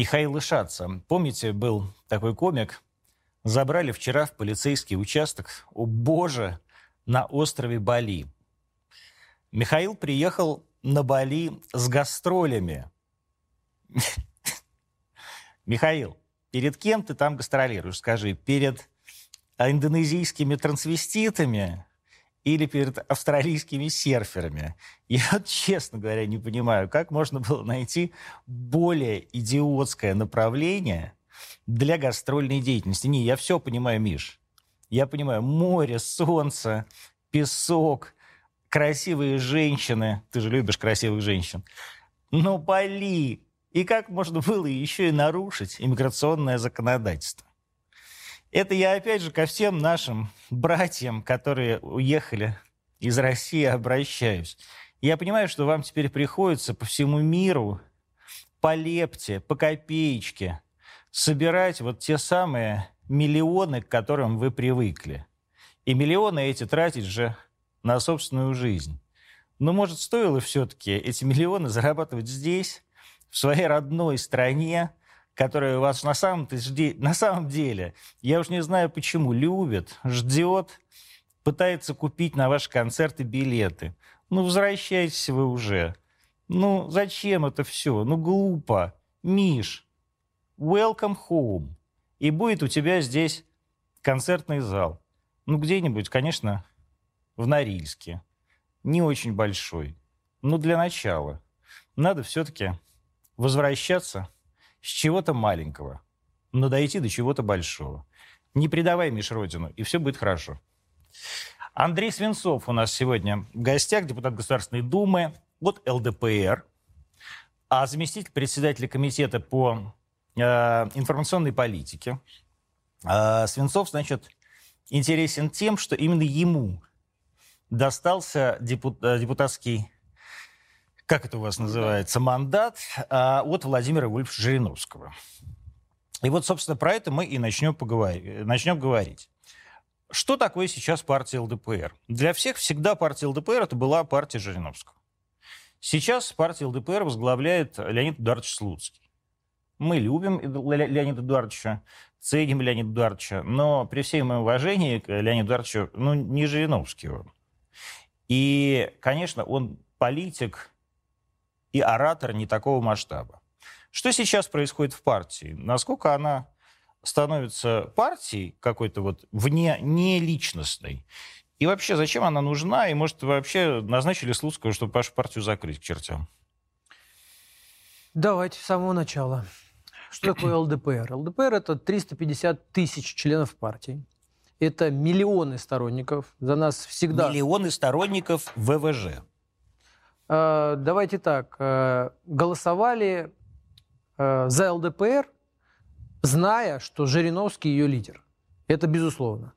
Михаил Ишаца. Помните, был такой комик? Забрали вчера в полицейский участок, о боже, на острове Бали. Михаил приехал на Бали с гастролями. Михаил, перед кем ты там гастролируешь? Скажи, перед индонезийскими трансвеститами или перед австралийскими серферами. Я, честно говоря, не понимаю, как можно было найти более идиотское направление для гастрольной деятельности. Не, я все понимаю, Миш. Я понимаю, море, солнце, песок, красивые женщины. Ты же любишь красивых женщин. Но Бали. И как можно было еще и нарушить иммиграционное законодательство? Это я опять же ко всем нашим братьям, которые уехали из России, обращаюсь. Я понимаю, что вам теперь приходится по всему миру по лепте, по копеечке собирать вот те самые миллионы, к которым вы привыкли. И миллионы эти тратить же на собственную жизнь. Но, может, стоило все-таки эти миллионы зарабатывать здесь, в своей родной стране, которая вас на самом, на самом деле, я уж не знаю почему, любит, ждет, пытается купить на ваши концерты билеты. Ну, возвращайтесь вы уже. Ну, зачем это все? Ну, глупо. Миш, welcome home. И будет у тебя здесь концертный зал. Ну, где-нибудь, конечно, в Норильске. Не очень большой. Но для начала надо все-таки возвращаться с чего-то маленького, но дойти до чего-то большого. Не предавай Миш Родину, и все будет хорошо. Андрей Свинцов у нас сегодня в гостях, депутат Государственной Думы от ЛДПР, а заместитель председателя комитета по э, информационной политике. Э, Свинцов, значит, интересен тем, что именно ему достался э, депутатский как это у вас называется, мандат а, от Владимира Вольфовича Жириновского. И вот, собственно, про это мы и начнем, поговорить, начнем говорить. Что такое сейчас партия ЛДПР? Для всех всегда партия ЛДПР это была партия Жириновского. Сейчас партия ЛДПР возглавляет Леонид Эдуардович Слуцкий. Мы любим Леонида Эдуардовича, ценим Леонида Эдуардовича, но при всем моем уважении к Леониду Эдуардовичу, ну, не Жириновский он. И, конечно, он политик, и оратор не такого масштаба. Что сейчас происходит в партии? Насколько она становится партией какой-то вот вне, не личностной? И вообще, зачем она нужна? И, может, вообще назначили Слуцкого, чтобы вашу партию закрыть к чертям? Давайте с самого начала. Что такое ЛДПР? ЛДПР – это 350 тысяч членов партии. Это миллионы сторонников. За нас всегда... Миллионы сторонников ВВЖ. Э, давайте так, э, голосовали э, за ЛДПР, зная, что Жириновский ее лидер. Это безусловно.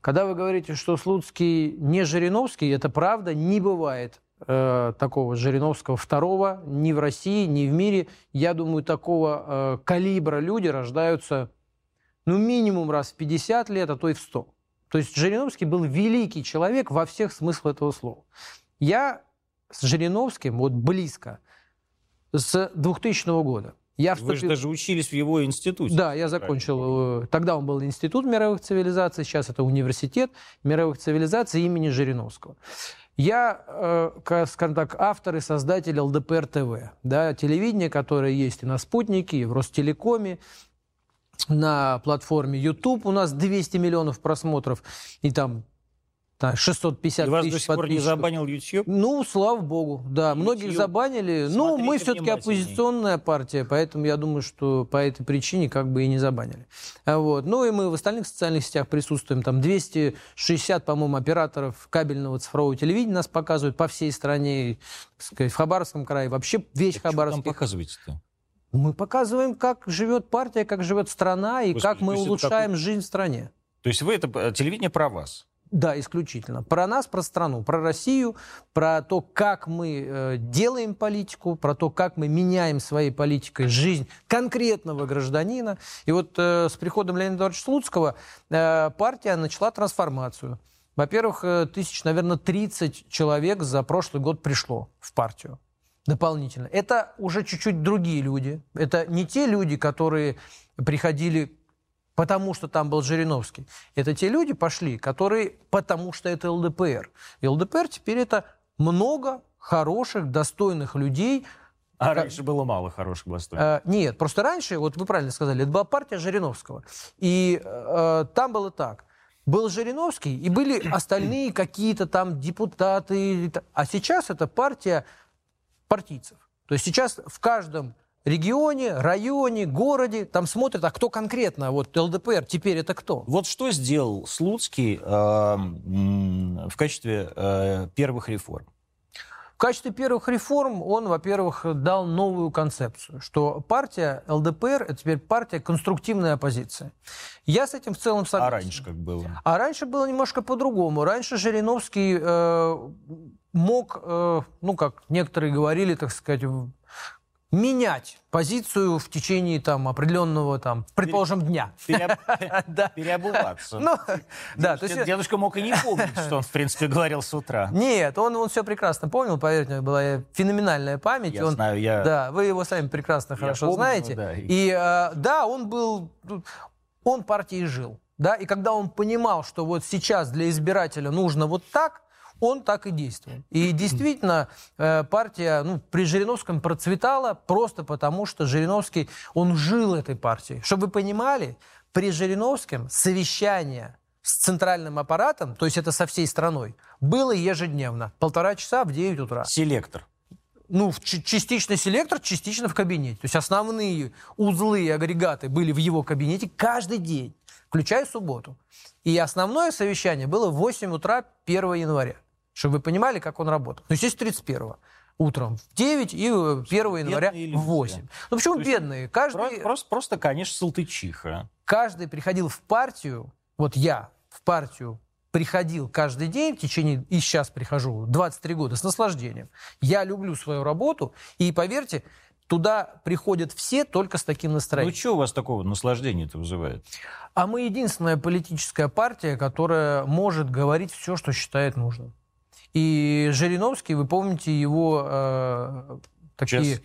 Когда вы говорите, что Слуцкий не Жириновский, это правда, не бывает такого Жириновского второго ни в России, ни в мире. Я думаю, такого калибра люди рождаются ну, минимум раз в 50 лет, а то и в 100. То есть Жириновский был великий человек во всех смыслах этого слова. Я с Жириновским вот близко с 2000 года. Я вступил... Вы же даже учились в его институте. Да, я закончил. Э, тогда он был Институт мировых цивилизаций, сейчас это Университет мировых цивилизаций имени Жириновского. Я, э, скажем так, автор и создатель ЛДПР ТВ, да, телевидение, которое есть и на Спутнике, и в Ростелекоме, на платформе YouTube у нас 200 миллионов просмотров, и там да, 650 И вас тысяч до сих пор не забанил YouTube? Ну, слава богу, да. YouTube. Многих забанили. Ну, мы все-таки оппозиционная партия, поэтому я думаю, что по этой причине как бы и не забанили. А вот. Ну, и мы в остальных социальных сетях присутствуем. Там 260, по-моему, операторов кабельного цифрового телевидения нас показывают по всей стране. Сказать, в Хабаровском крае. Вообще весь так Хабаровский... Что там показываете-то? Мы показываем, как живет партия, как живет страна и Господи, как мы улучшаем как... жизнь в стране. То есть вы это э, телевидение про вас? Да, исключительно. Про нас, про страну, про Россию, про то, как мы э, делаем политику, про то, как мы меняем своей политикой жизнь конкретного гражданина. И вот э, с приходом Леонида Эдуардовича Слуцкого э, партия начала трансформацию. Во-первых, тысяч, наверное, 30 человек за прошлый год пришло в партию. дополнительно. Это уже чуть-чуть другие люди. Это не те люди, которые приходили потому что там был Жириновский. Это те люди пошли, которые потому что это ЛДПР. И ЛДПР теперь это много хороших, достойных людей, а раньше было мало хороших достойных? Э, нет, просто раньше, вот вы правильно сказали, это была партия Жириновского. И э, там было так. Был Жириновский, и были остальные какие-то там депутаты. А сейчас это партия партийцев. То есть сейчас в каждом регионе, районе, городе, там смотрят, а кто конкретно, вот ЛДПР, теперь это кто? Вот что сделал Слуцкий э, в качестве э, первых реформ? В качестве первых реформ он, во-первых, дал новую концепцию, что партия ЛДПР – это теперь партия конструктивной оппозиции. Я с этим в целом согласен. А раньше как было? А раньше было немножко по-другому. Раньше Жириновский э, мог, э, ну, как некоторые говорили, так сказать, менять позицию в течение там определенного там, предположим, дня. Переобуваться. Ну, да, то есть дедушка мог и не помнить, что он в принципе говорил с утра. Нет, он он все прекрасно помнил, поверьте, мне была феноменальная память. Я знаю, я. Да, вы его сами прекрасно хорошо знаете. И э, да, он был, он партией жил, да, и когда он понимал, что вот сейчас для избирателя нужно вот так, он так и действовал. И действительно, э, партия ну, при Жириновском процветала просто потому, что Жириновский, он жил этой партией. Чтобы вы понимали, при Жириновском совещание с центральным аппаратом, то есть это со всей страной, было ежедневно. Полтора часа в 9 утра. Селектор. Ну, частично селектор, частично в кабинете. То есть основные узлы и агрегаты были в его кабинете каждый день, включая субботу. И основное совещание было в 8 утра 1 января чтобы вы понимали, как он работал. Ну, естественно, 31-го утром в 9 и 1 января в 8. Ну почему То бедные? Каждый... Просто, просто, конечно, салтычиха. Каждый приходил в партию, вот я в партию приходил каждый день в течение, и сейчас прихожу, 23 года, с наслаждением. Я люблю свою работу, и поверьте, туда приходят все только с таким настроением. Ну что у вас такого наслаждения это вызывает? А мы единственная политическая партия, которая может говорить все, что считает нужным. И Жириновский, вы помните его э, такие... Сейчас,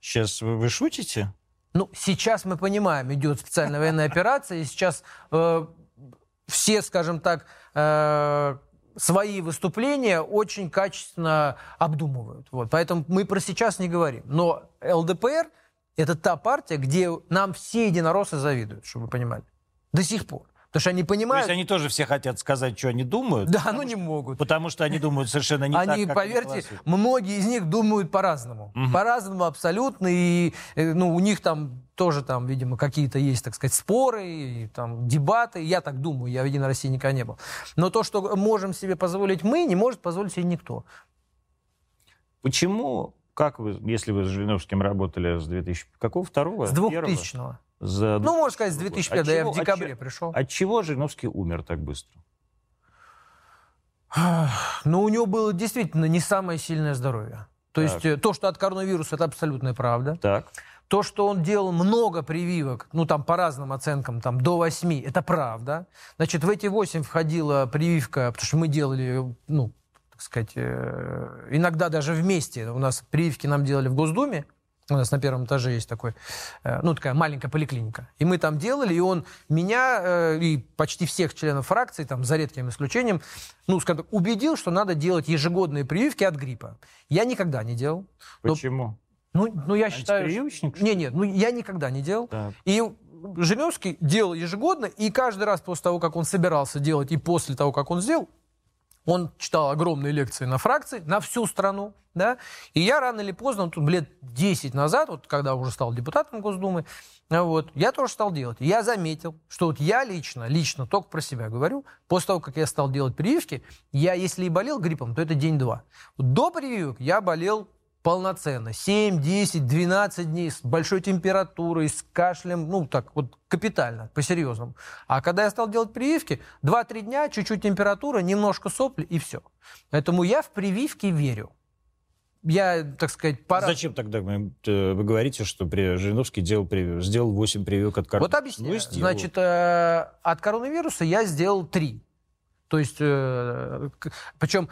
сейчас вы, вы шутите? Ну, сейчас мы понимаем, идет специальная военная операция, и сейчас э, все, скажем так, э, свои выступления очень качественно обдумывают. Вот. Поэтому мы про сейчас не говорим. Но ЛДПР – это та партия, где нам все единороссы завидуют, чтобы вы понимали. До сих пор. Потому что они понимают... То есть они тоже все хотят сказать, что они думают? Да, но не могут. Потому что они думают совершенно не они, так, как поверьте, они многие из них думают по-разному. Угу. По-разному абсолютно. И э, ну, у них там тоже, там, видимо, какие-то есть, так сказать, споры, и, там, дебаты. Я так думаю, я в Единой России никогда не был. Но то, что можем себе позволить мы, не может позволить себе никто. Почему как вы, если вы с Жириновским работали с 2000... Какого? Второго? С 2000 -го. За... Ну, можно сказать, с 2005, да я в декабре от, пришел. От чего Жириновский умер так быстро? Ну, у него было действительно не самое сильное здоровье. То так. есть э, то, что от коронавируса, это абсолютная правда. Так. То, что он делал много прививок, ну там по разным оценкам, там до 8, это правда. Значит, в эти 8 входила прививка, потому что мы делали, ну, так сказать, э, иногда даже вместе. У нас прививки нам делали в Госдуме, у нас на первом этаже есть такой, э, ну, такая маленькая поликлиника. И мы там делали, и он меня э, и почти всех членов фракции, там, за редким исключением, ну, скажем так, убедил, что надо делать ежегодные прививки от гриппа. Я никогда не делал. Почему? Но, ну, ну, я считаю... Не, нет, ну, я никогда не делал. Так. И Жириновский делал ежегодно, и каждый раз после того, как он собирался делать, и после того, как он сделал, он читал огромные лекции на фракции, на всю страну, да, и я рано или поздно, тут лет 10 назад, вот когда уже стал депутатом Госдумы, вот, я тоже стал делать. Я заметил, что вот я лично, лично, только про себя говорю, после того, как я стал делать прививки, я, если и болел гриппом, то это день-два. До прививок я болел полноценно. 7, 10, 12 дней с большой температурой, с кашлем, ну так вот капитально, по-серьезному. А когда я стал делать прививки, 2-3 дня, чуть-чуть температура, немножко сопли и все. Поэтому я в прививки верю. Я, так сказать, пора... Зачем тогда вы, э, вы говорите, что Жириновский делал привив... сделал 8 прививок от коронавируса? Вот объясняю. Ну, Значит, э, от коронавируса я сделал 3. То есть, э, причем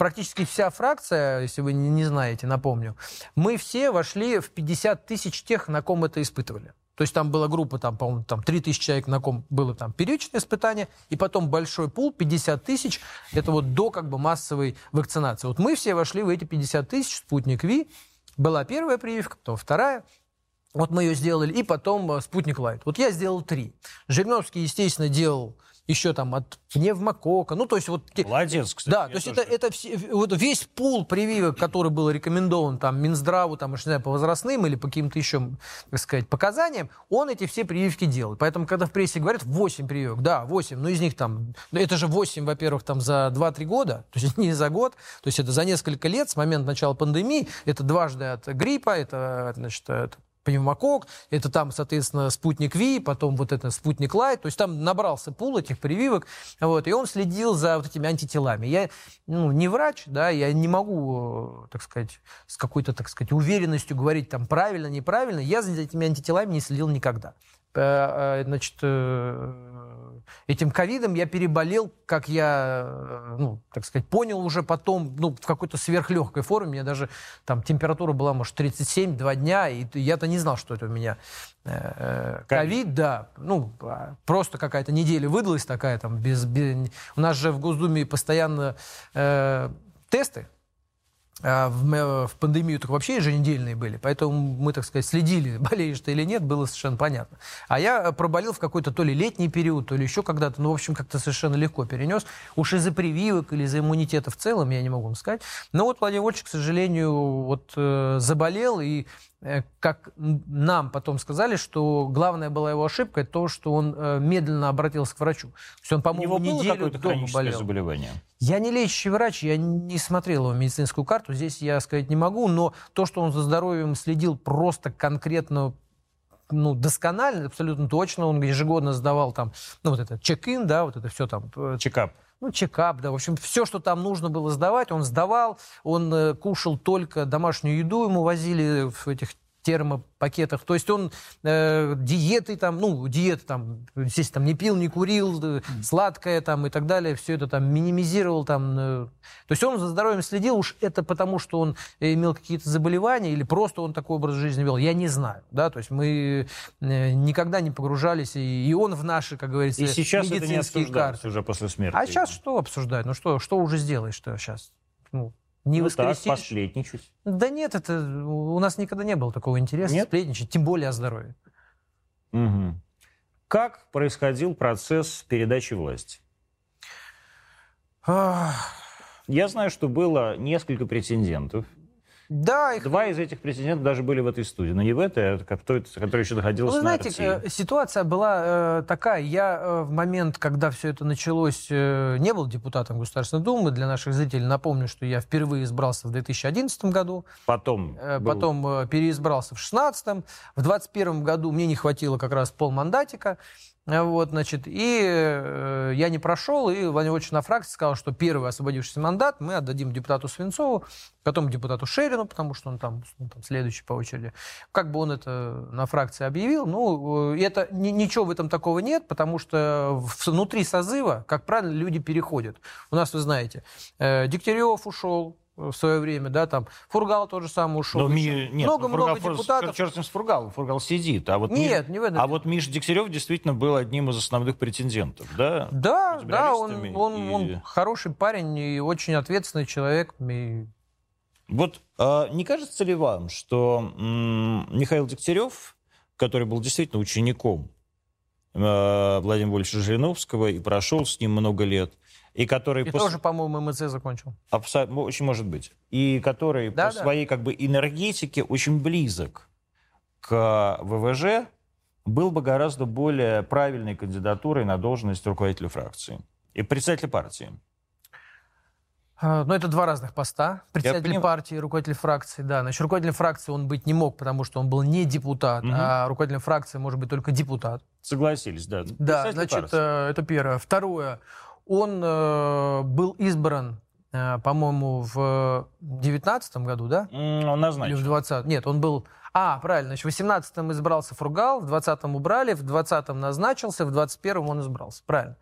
практически вся фракция, если вы не знаете, напомню, мы все вошли в 50 тысяч тех, на ком это испытывали. То есть там была группа, там, по-моему, там 3 тысячи человек, на ком было там первичное испытание, и потом большой пул, 50 тысяч, это вот до как бы массовой вакцинации. Вот мы все вошли в эти 50 тысяч, спутник Ви, была первая прививка, потом вторая, вот мы ее сделали, и потом э, спутник Лайт. Вот я сделал три. Жириновский, естественно, делал еще там от пневмокока. Ну, то есть вот... Молодец, кстати. Да, то есть это, это все, вот весь пул прививок, который был рекомендован там Минздраву, там, уж не знаю, по возрастным или по каким-то еще, так сказать, показаниям, он эти все прививки делал. Поэтому, когда в прессе говорят 8 прививок, да, 8, но из них там... Ну, это же 8, во-первых, там за 2-3 года, то есть не за год, то есть это за несколько лет с момента начала пандемии, это дважды от гриппа, это, значит, это пневмокок, это там, соответственно, спутник Ви, потом вот это спутник Лайт, то есть там набрался пул этих прививок, вот, и он следил за вот этими антителами. Я ну, не врач, да, я не могу, так сказать, с какой-то, так сказать, уверенностью говорить там правильно, неправильно, я за этими антителами не следил никогда. Э, э, значит, э, этим ковидом я переболел, как я, ну, так сказать, понял уже потом, ну, в какой-то сверхлегкой форме. У меня даже там температура была, может, 37, два дня, и я-то не знал, что это у меня ковид, да. Ну, а, просто какая-то неделя выдалась такая там, без, без... У нас же в Госдуме постоянно э, тесты, в, в пандемию так вообще еженедельные были, поэтому мы, так сказать, следили, болеешь ты или нет, было совершенно понятно. А я проболел в какой-то то ли летний период, то ли еще когда-то, ну, в общем, как-то совершенно легко перенес. Уж из-за прививок или из-за иммунитета в целом, я не могу вам сказать. Но вот Владимир Вольевич, к сожалению, вот э, заболел, и Э, как нам потом сказали, что главная была его ошибка, то, что он э, медленно обратился к врачу. То есть он, по-моему, неделю дома болел. заболевание? Я не лечащий врач, я не смотрел его медицинскую карту, здесь я сказать не могу, но то, что он за здоровьем следил просто конкретно ну, досконально, абсолютно точно. Он ежегодно сдавал там, ну, вот это чек-ин, да, вот это все там. Э, Чекап ну, чекап, да, в общем, все, что там нужно было сдавать, он сдавал, он э, кушал только домашнюю еду, ему возили в этих термопакетах. То есть он э, диеты там, ну, диеты там, естественно, там не пил, не курил, э, сладкое там и так далее, все это там минимизировал там. Э, то есть он за здоровьем следил, уж это потому, что он имел какие-то заболевания или просто он такой образ жизни вел, я не знаю, да, то есть мы э, никогда не погружались, и, и он в наши, как говорится, и сейчас медицинские это не карты. уже после смерти. А сейчас что обсуждать? Ну что, что уже сделаешь-то сейчас? Ну, не ну воскресишь. так, посплетничать. Да нет, это у нас никогда не было такого интереса нет? сплетничать, тем более о здоровье. Угу. Как происходил процесс передачи власти? Я знаю, что было несколько претендентов. Да, их... Два из этих претендентов даже были в этой студии. Но не в этой, а который, который еще находился Вы знаете, на э, ситуация была э, такая. Я э, в момент, когда все это началось, э, не был депутатом Государственной Думы. Для наших зрителей напомню, что я впервые избрался в 2011 году. Потом? Э, был... Потом э, переизбрался в 2016. В 2021 году мне не хватило как раз полмандатика. Вот, значит, и э, я не прошел, и Владимир Владимирович на фракции сказал, что первый освободившийся мандат мы отдадим депутату Свинцову, потом депутату Шерину, потому что он там, он там следующий по очереди. Как бы он это на фракции объявил, ну, э, это, ни, ничего в этом такого нет, потому что внутри созыва, как правильно, люди переходят. У нас, вы знаете, э, Дегтярев ушел, в свое время, да, там Фургал тот же самый ушел. Много-много депутатов. Черт с Фургал, Фургал сидит. А вот нет, Миш, не в этом. А вот Миша Дегтярев действительно был одним из основных претендентов, да? Да, да, он, и... он хороший парень и очень ответственный человек. И... Вот а, не кажется ли вам, что м, Михаил Дегтярев, который был действительно учеником э, Владимира Вольфовича Жириновского и прошел с ним много лет, и который... И по... тоже, по-моему, МЦ закончил. Абсолютно, очень может быть. И который да, по да. своей как бы энергетике очень близок к ВВЖ, был бы гораздо более правильной кандидатурой на должность руководителя фракции и председателя партии. А, но это два разных поста. Председатель партии, руководитель фракции, да. Значит, руководитель фракции он быть не мог, потому что он был не депутат, угу. а руководитель фракции может быть только депутат. Согласились, да. Да, значит, партии. Э, это первое. Второе. Он э, был избран, э, по-моему, в 19 году, да? Он назначен. Или в 20 Нет, он был... А, правильно, значит, в 18-м избрался Фургал, в 20-м убрали, в 20-м назначился, в 21-м он избрался. Правильно.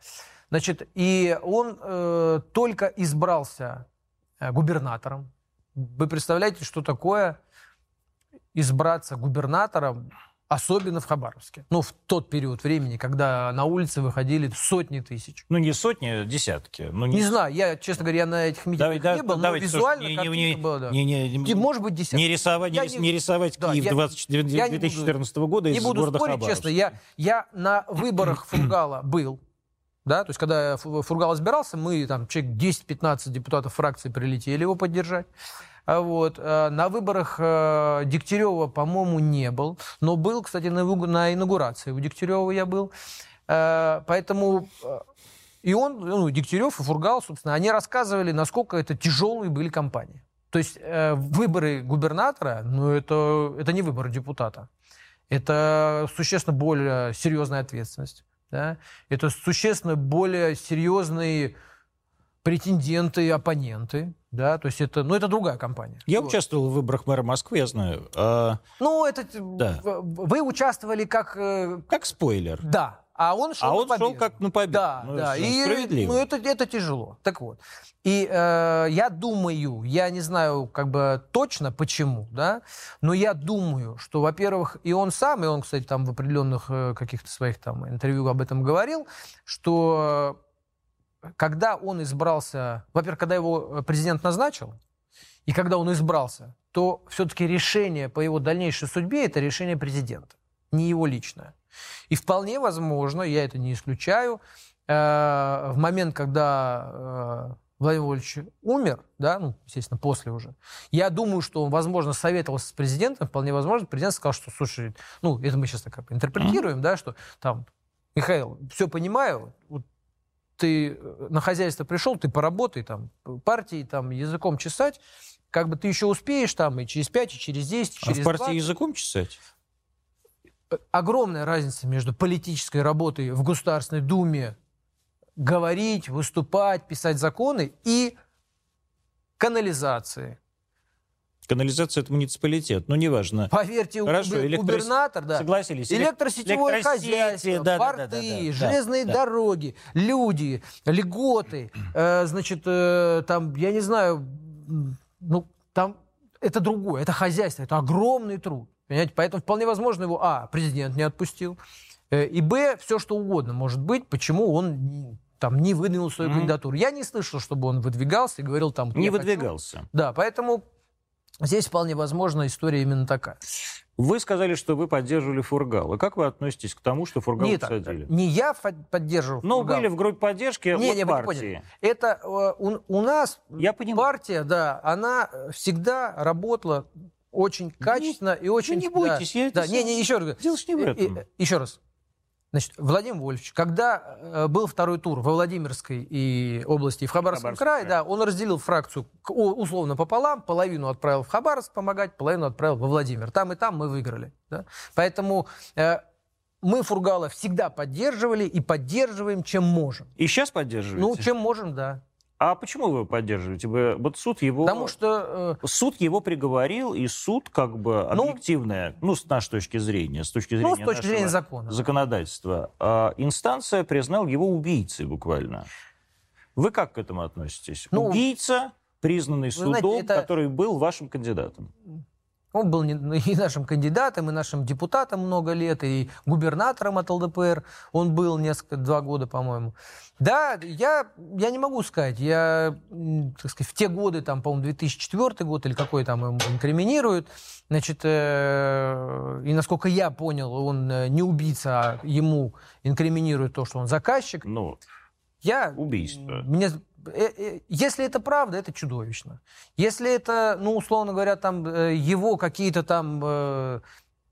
Значит, и он э, только избрался э, губернатором. Вы представляете, что такое избраться губернатором Особенно в Хабаровске. Ну, в тот период времени, когда на улицы выходили сотни тысяч. Ну, не сотни, а десятки. Ну, не... не знаю, я, честно говоря, я на этих митингах давай, не был, давайте, но визуально слушай, не, не, была, да. Не, не, не, может быть, десятки. Не рисовать, не, не рисовать да, Киев я, 20, 2014 буду, года из не буду города спорить, Хабаровск. честно, я, я на выборах Фургала был, да, то есть когда Фургал избирался, мы там человек 10-15 депутатов фракции прилетели его поддержать. А вот. Э, на выборах э, Дегтярева, по-моему, не был. Но был, кстати, на, на инаугурации у Дегтярева я был. Э, поэтому и он, ну, Дегтярев и Фургал, собственно, они рассказывали, насколько это тяжелые были кампании. То есть э, выборы губернатора, ну, это, это не выборы депутата. Это существенно более серьезная ответственность. Да? Это существенно более серьезные претенденты и оппоненты. Да, то есть это, ну, это другая компания. Я вот. участвовал в выборах мэра Москвы, я знаю. А... Ну, это... Да. Вы участвовали как... Э, как спойлер. Да. А он шел а он шел как на победу. Да, ну, да. И, справедливо. Ну, это, это тяжело. Так вот. И э, я думаю, я не знаю как бы точно почему, да, но я думаю, что, во-первых, и он сам, и он, кстати, там в определенных э, каких-то своих там интервью об этом говорил, что когда он избрался, во-первых, когда его э, президент назначил, и когда он избрался, то все-таки решение по его дальнейшей судьбе это решение президента, не его личное. И вполне возможно, я это не исключаю, э, в момент, когда э, Владимир Владимирович умер, да, ну, естественно, после уже, я думаю, что он, возможно, советовался с президентом, вполне возможно, президент сказал, что, слушай, ну, это мы сейчас так интерпретируем, да, что там, Михаил, все понимаю, вот ты э, на хозяйство пришел, ты поработай там, партии там языком чесать, как бы ты еще успеешь там и через 5, и через 10, и через А в партии 20. языком чесать? Э, огромная разница между политической работой в Государственной Думе, говорить, выступать, писать законы и канализации, Канализация – это муниципалитет, но неважно. Поверьте, Хорошо, губер... электрос... губернатор, да. Согласились. Электросетевое хозяйство, да, порты, да, да, да, железные да, дороги, люди, льготы, э, значит, э, там, я не знаю, ну, там это другое, это хозяйство, это огромный труд. Понимаете? Поэтому вполне возможно его, а, президент не отпустил, э, и, б, все что угодно может быть, почему он там не выдвинул свою mm-hmm. кандидатуру. Я не слышал, чтобы он выдвигался и говорил там... Не выдвигался. Хочу. Да, поэтому Здесь вполне возможно история именно такая. Вы сказали, что вы поддерживали Фургал. И как вы относитесь к тому, что Фургал Нет, посадили? Не я поддерживал Но Фургал. были в группе поддержки не, от не, партии. Это э, у, у нас я партия, да, она всегда работала очень качественно ну, и очень... Ну, не бойтесь, да, я да, не, не, еще раз. Дело не в этом. Еще раз. Значит, Владимир Вольфович, когда э, был второй тур во Владимирской и области и в Хабаровском Хабаровск, крае, да, он разделил фракцию условно пополам, половину отправил в Хабаровск помогать, половину отправил во Владимир. Там и там мы выиграли. Да? Поэтому э, мы Фургала всегда поддерживали и поддерживаем, чем можем. И сейчас поддерживаете? Ну, чем можем, да. А почему вы его поддерживаете? Вы, вот суд его... Потому что... Э... Суд его приговорил, и суд как бы ну, объективная, ну, с нашей точки зрения, с точки зрения, ну, с точки зрения закона, законодательства, э, инстанция признал его убийцей буквально. Вы как к этому относитесь? Ну, Убийца, признанный судом, знаете, это... который был вашим кандидатом. Он был и нашим кандидатом, и нашим депутатом много лет, и губернатором от ЛДПР он был несколько, два года, по-моему. Да, я, я не могу сказать. Я, так сказать, в те годы, там, по-моему, 2004 год или какой там инкриминируют, значит, э, и насколько я понял, он э, не убийца, а ему инкриминируют то, что он заказчик. Ну, я, убийство. Мне, если это правда, это чудовищно. Если это, ну, условно говоря, там э, его какие-то там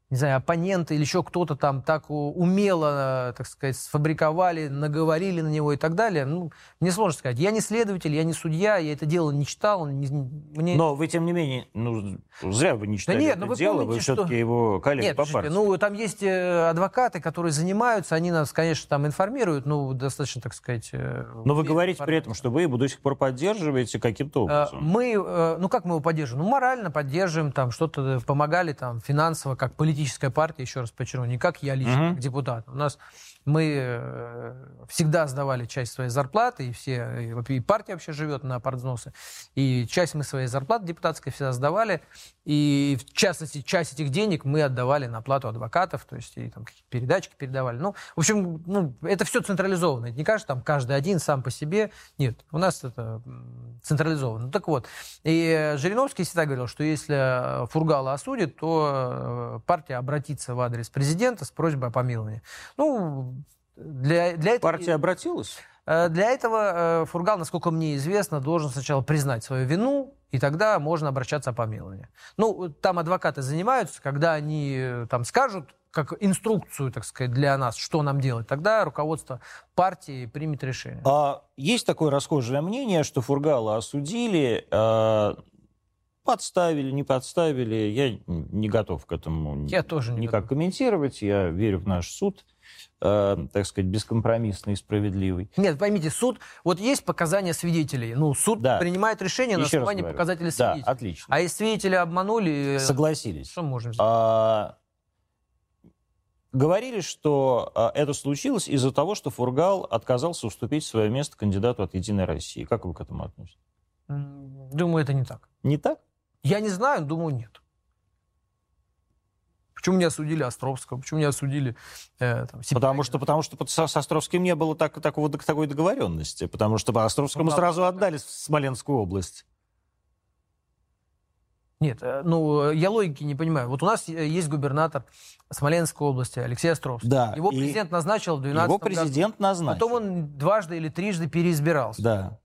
не знаю, оппоненты или еще кто-то там так умело, так сказать, сфабриковали, наговорили на него и так далее, ну, мне сложно сказать. Я не следователь, я не судья, я это дело не читал. Не, мне... Но вы, тем не менее, ну, зря вы не читали да нет, это вы дело, помните, вы все-таки что... его коллега нет, по партии. Ну, там есть э, адвокаты, которые занимаются, они нас, конечно, там информируют, ну, достаточно, так сказать... Э, Но вы говорите при этом, что вы его до сих пор поддерживаете каким-то э, образом. Мы, ну, как мы его поддерживаем? Ну, морально поддерживаем, там, что-то помогали, там, финансово, как политическая партия, еще раз подчеркну, не как я лично, угу. как депутат. У нас Мы э, всегда сдавали часть своей зарплаты, и все, и партия вообще живет на партвзносы, и часть мы своей зарплаты депутатской всегда сдавали, и в частности, часть этих денег мы отдавали на плату адвокатов, то есть и там какие-то передачки передавали. Ну, в общем, ну, это все централизованно. Это не кажется, там каждый один сам по себе. Нет, у нас это централизовано. Ну, так вот, и Жириновский всегда говорил, что если Фургала осудит, то э, партия обратится в адрес президента с просьбой о помиловании. Ну, для, для этого... Партия обратилась? Э, для этого э, Фургал, насколько мне известно, должен сначала признать свою вину, и тогда можно обращаться о помиловании. Ну, там адвокаты занимаются, когда они э, там скажут, как инструкцию, так сказать, для нас, что нам делать, тогда руководство партии примет решение. А есть такое расхожее мнение, что Фургала осудили, подставили, не подставили. Я не готов к этому я тоже не никак готов. комментировать. Я верю в наш суд. Э, так сказать, бескомпромиссный и справедливый. Нет, поймите, суд, вот есть показания свидетелей, ну, суд да. принимает решение Еще на основании показателей свидетелей. Да, отлично. А если свидетели обманули... Согласились. Что можем сделать? А, говорили, что а, это случилось из-за того, что Фургал отказался уступить свое место кандидату от «Единой России». Как вы к этому относитесь? Думаю, это не так. Не так? Я не знаю, думаю, нет. Почему не осудили Островского? Почему не осудили э, там, Потому что, потому что с, с Островским не было так, такого, такой договоренности. Потому что по Островскому ну, сразу да. отдали Смоленскую область. Нет, э, ну, я логики не понимаю. Вот у нас есть губернатор Смоленской области, Алексей Островский. Да. Его президент назначил в 2012 Его президент году. назначил. Потом он дважды или трижды переизбирался. Да.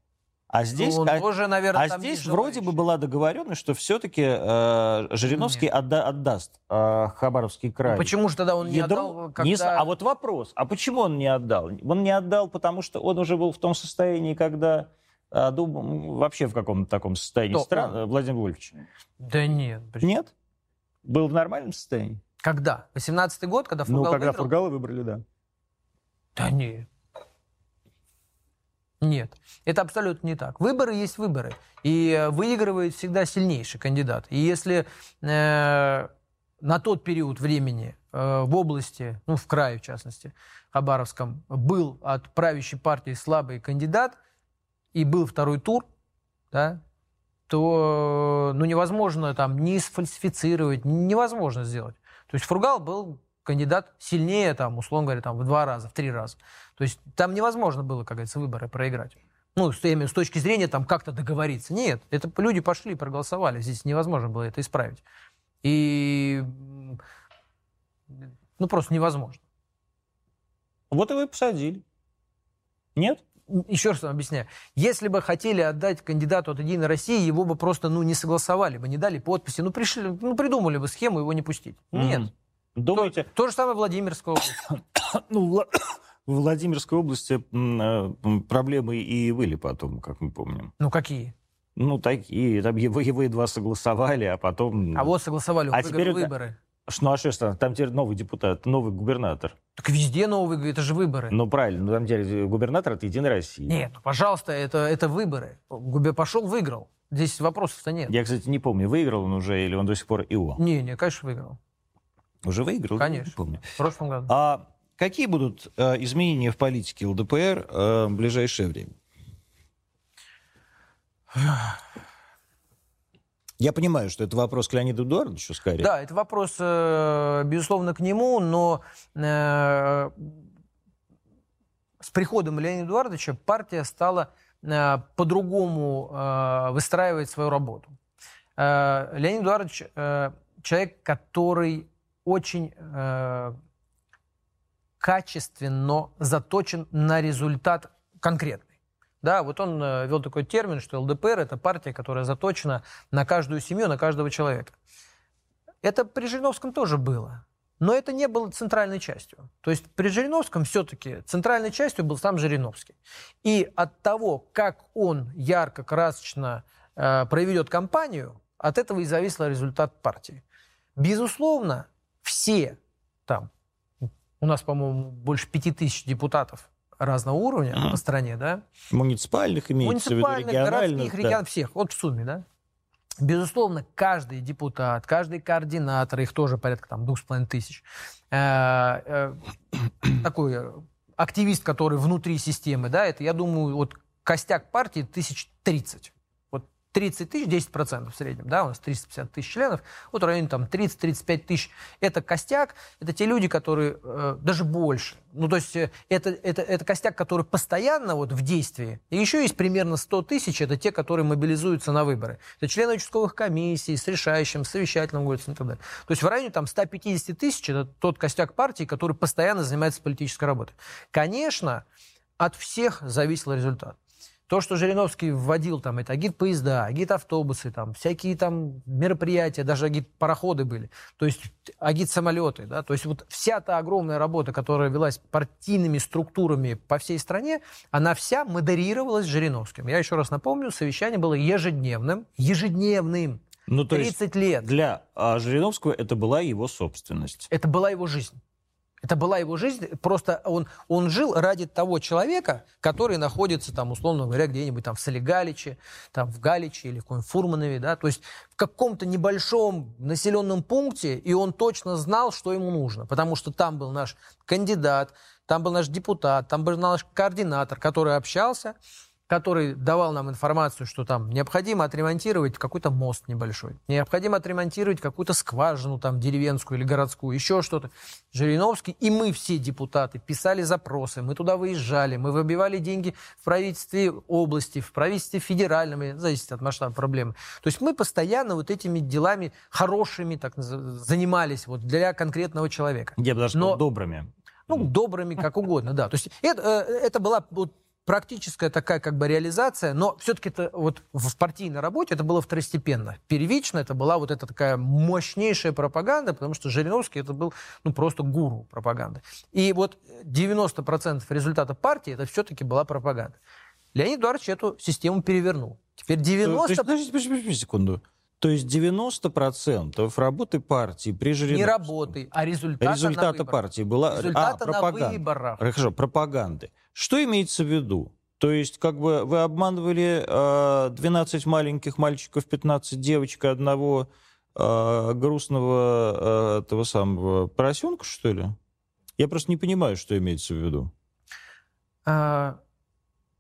А здесь, ну, а, тоже, наверное, а здесь вроде бы была договоренность, что все-таки э, Жириновский отда, отдаст э, Хабаровский край. Ну, почему же тогда он не Ядро, отдал? Когда... Не, а вот вопрос, а почему он не отдал? Он не отдал, потому что он уже был в том состоянии, когда а, дум, вообще в каком-то таком состоянии Кто? стран, Владимир Вольфович. Да нет. Почему? Нет? Был в нормальном состоянии? Когда? 18-й год, когда Фургал Ну, когда выиграл? Фургала выбрали, да. Да нет. Нет, это абсолютно не так. Выборы есть выборы, и выигрывает всегда сильнейший кандидат. И если э, на тот период времени э, в области, ну в крае в частности, Хабаровском, был от правящей партии слабый кандидат и был второй тур, да, то ну, невозможно там не сфальсифицировать, невозможно сделать. То есть Фургал был кандидат сильнее, там, условно говоря, там, в два раза, в три раза. То есть там невозможно было, как говорится, выборы проиграть. Ну, с, с точки зрения там как-то договориться. Нет, это люди пошли, проголосовали. Здесь невозможно было это исправить. И ну просто невозможно. Вот и вы посадили. Нет? Еще раз вам объясняю. Если бы хотели отдать кандидату от «Единой России», его бы просто ну, не согласовали бы, не дали подписи. Ну, пришли, ну, придумали бы схему его не пустить. Mm-hmm. Нет. Думаете? То, то же самое Владимирская область. ну, в Владимирской области проблемы и были потом, как мы помним. Ну, какие? Ну, такие. Там его, его едва согласовали, а потом... А вот согласовали, а теперь выборы. Ну, а что, там теперь новый депутат, новый губернатор. Так везде новый, это же выборы. Ну, правильно, ну, там теперь губернатор от Единой России. Нет, ну, пожалуйста, это, это выборы. Пошел, выиграл. Здесь вопросов-то нет. Я, кстати, не помню, выиграл он уже или он до сих пор ИО. Не, не, конечно, выиграл. Уже выиграл? Конечно. Помню. В прошлом году. А какие будут э, изменения в политике ЛДПР э, в ближайшее время? Я понимаю, что это вопрос к Леониду Эдуардовичу скорее. Да, это вопрос, э, безусловно, к нему, но э, с приходом Леонида Эдуардовича партия стала э, по-другому э, выстраивать свою работу. Э, Леонид Эдуардович э, человек, который очень э, качественно заточен на результат конкретный. Да, вот он э, вел такой термин, что ЛДПР – это партия, которая заточена на каждую семью, на каждого человека. Это при Жириновском тоже было. Но это не было центральной частью. То есть при Жириновском все-таки центральной частью был сам Жириновский. И от того, как он ярко, красочно э, проведет кампанию, от этого и зависел результат партии. Безусловно, все там, у нас, по-моему, больше пяти тысяч депутатов разного уровня mm. по стране, да? Муниципальных имеется в виду, городских, региональных, да. всех, вот в сумме, да? Безусловно, каждый депутат, каждый координатор, их тоже порядка там двух с половиной тысяч, э, э, такой активист, который внутри системы, да, это, я думаю, вот костяк партии тысяч тридцать. 30 тысяч, 10 процентов в среднем, да, у нас 350 тысяч членов, вот в районе там 30-35 тысяч. Это костяк, это те люди, которые э, даже больше. Ну, то есть э, это, это, это костяк, который постоянно вот в действии. И еще есть примерно 100 тысяч, это те, которые мобилизуются на выборы. Это члены участковых комиссий с решающим, совещательным голосом и так далее. То есть в районе там 150 тысяч это тот костяк партии, который постоянно занимается политической работой. Конечно, от всех зависел результат. То, что Жириновский вводил, там, это агит-поезда, агит-автобусы, там, всякие там мероприятия, даже агит-пароходы были, то есть агит-самолеты, да, то есть вот вся та огромная работа, которая велась партийными структурами по всей стране, она вся модерировалась Жириновским. Я еще раз напомню, совещание было ежедневным, ежедневным, ну, то 30 есть лет. Для а, Жириновского это была его собственность. Это была его жизнь. Это была его жизнь, просто он, он жил ради того человека, который находится там, условно говоря, где-нибудь там в Солигаличе, там в Галиче или в каком-нибудь Фурманове, да, то есть в каком-то небольшом населенном пункте, и он точно знал, что ему нужно, потому что там был наш кандидат, там был наш депутат, там был наш координатор, который общался, который давал нам информацию, что там необходимо отремонтировать какой-то мост небольшой, необходимо отремонтировать какую-то скважину там деревенскую или городскую, еще что-то. Жириновский и мы все депутаты писали запросы, мы туда выезжали, мы выбивали деньги в правительстве области, в правительстве федеральном, зависит от масштаба проблемы. То есть мы постоянно вот этими делами хорошими так занимались вот для конкретного человека. Я бы даже сказал, добрыми. Ну, добрыми, как угодно, да. То есть это, э, это была вот практическая такая как бы реализация, но все-таки это вот в партийной работе это было второстепенно. Первично это была вот эта такая мощнейшая пропаганда, потому что Жириновский это был ну просто гуру пропаганды. И вот 90% результата партии это все-таки была пропаганда. Леонид Эдуардович эту систему перевернул. Теперь 90... То есть, подождите, подождите, подождите секунду. То есть 90% работы партии при Жириновском... Не работы, а результата, результата партии была... Результата а, пропаганда. на выборах. Хорошо, пропаганды. Что имеется в виду? То есть, как бы вы обманывали э, 12 маленьких мальчиков, 15 девочек, одного э, грустного э, этого самого поросенка, что ли? Я просто не понимаю, что имеется в виду. А,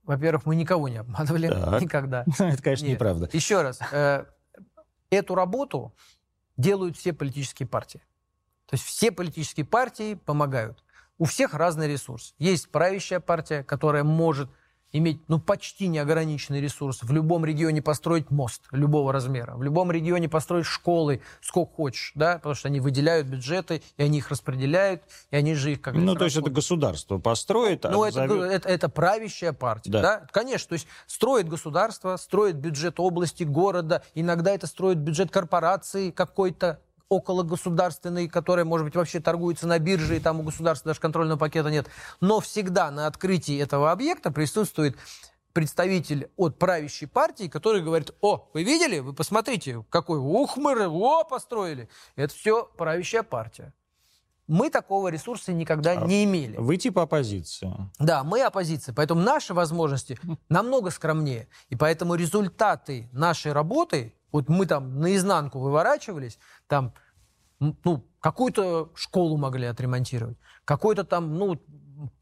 во-первых, мы никого не обманывали так. никогда. Это, конечно, Нет. неправда. Еще раз. Э, эту работу делают все политические партии. То есть все политические партии помогают. У всех разный ресурс. Есть правящая партия, которая может иметь ну, почти неограниченный ресурс, в любом регионе построить мост любого размера, в любом регионе построить школы, сколько хочешь, да, потому что они выделяют бюджеты, и они их распределяют, и они же их как Ну, то есть это государство построит, Ну, это, это, это правящая партия, да. да, конечно, то есть строит государство, строит бюджет области, города, иногда это строит бюджет корпорации какой-то, около государственной, которая, может быть, вообще торгуется на бирже, и там у государства даже контрольного пакета нет. Но всегда на открытии этого объекта присутствует представитель от правящей партии, который говорит, о, вы видели, вы посмотрите, какой ухмыр, о, построили. Это все правящая партия. Мы такого ресурса никогда а не имели. Вы типа оппозиция. Да, мы оппозиция. Поэтому наши возможности намного скромнее. И поэтому результаты нашей работы вот мы там наизнанку выворачивались, там, ну, какую-то школу могли отремонтировать, какой-то там, ну,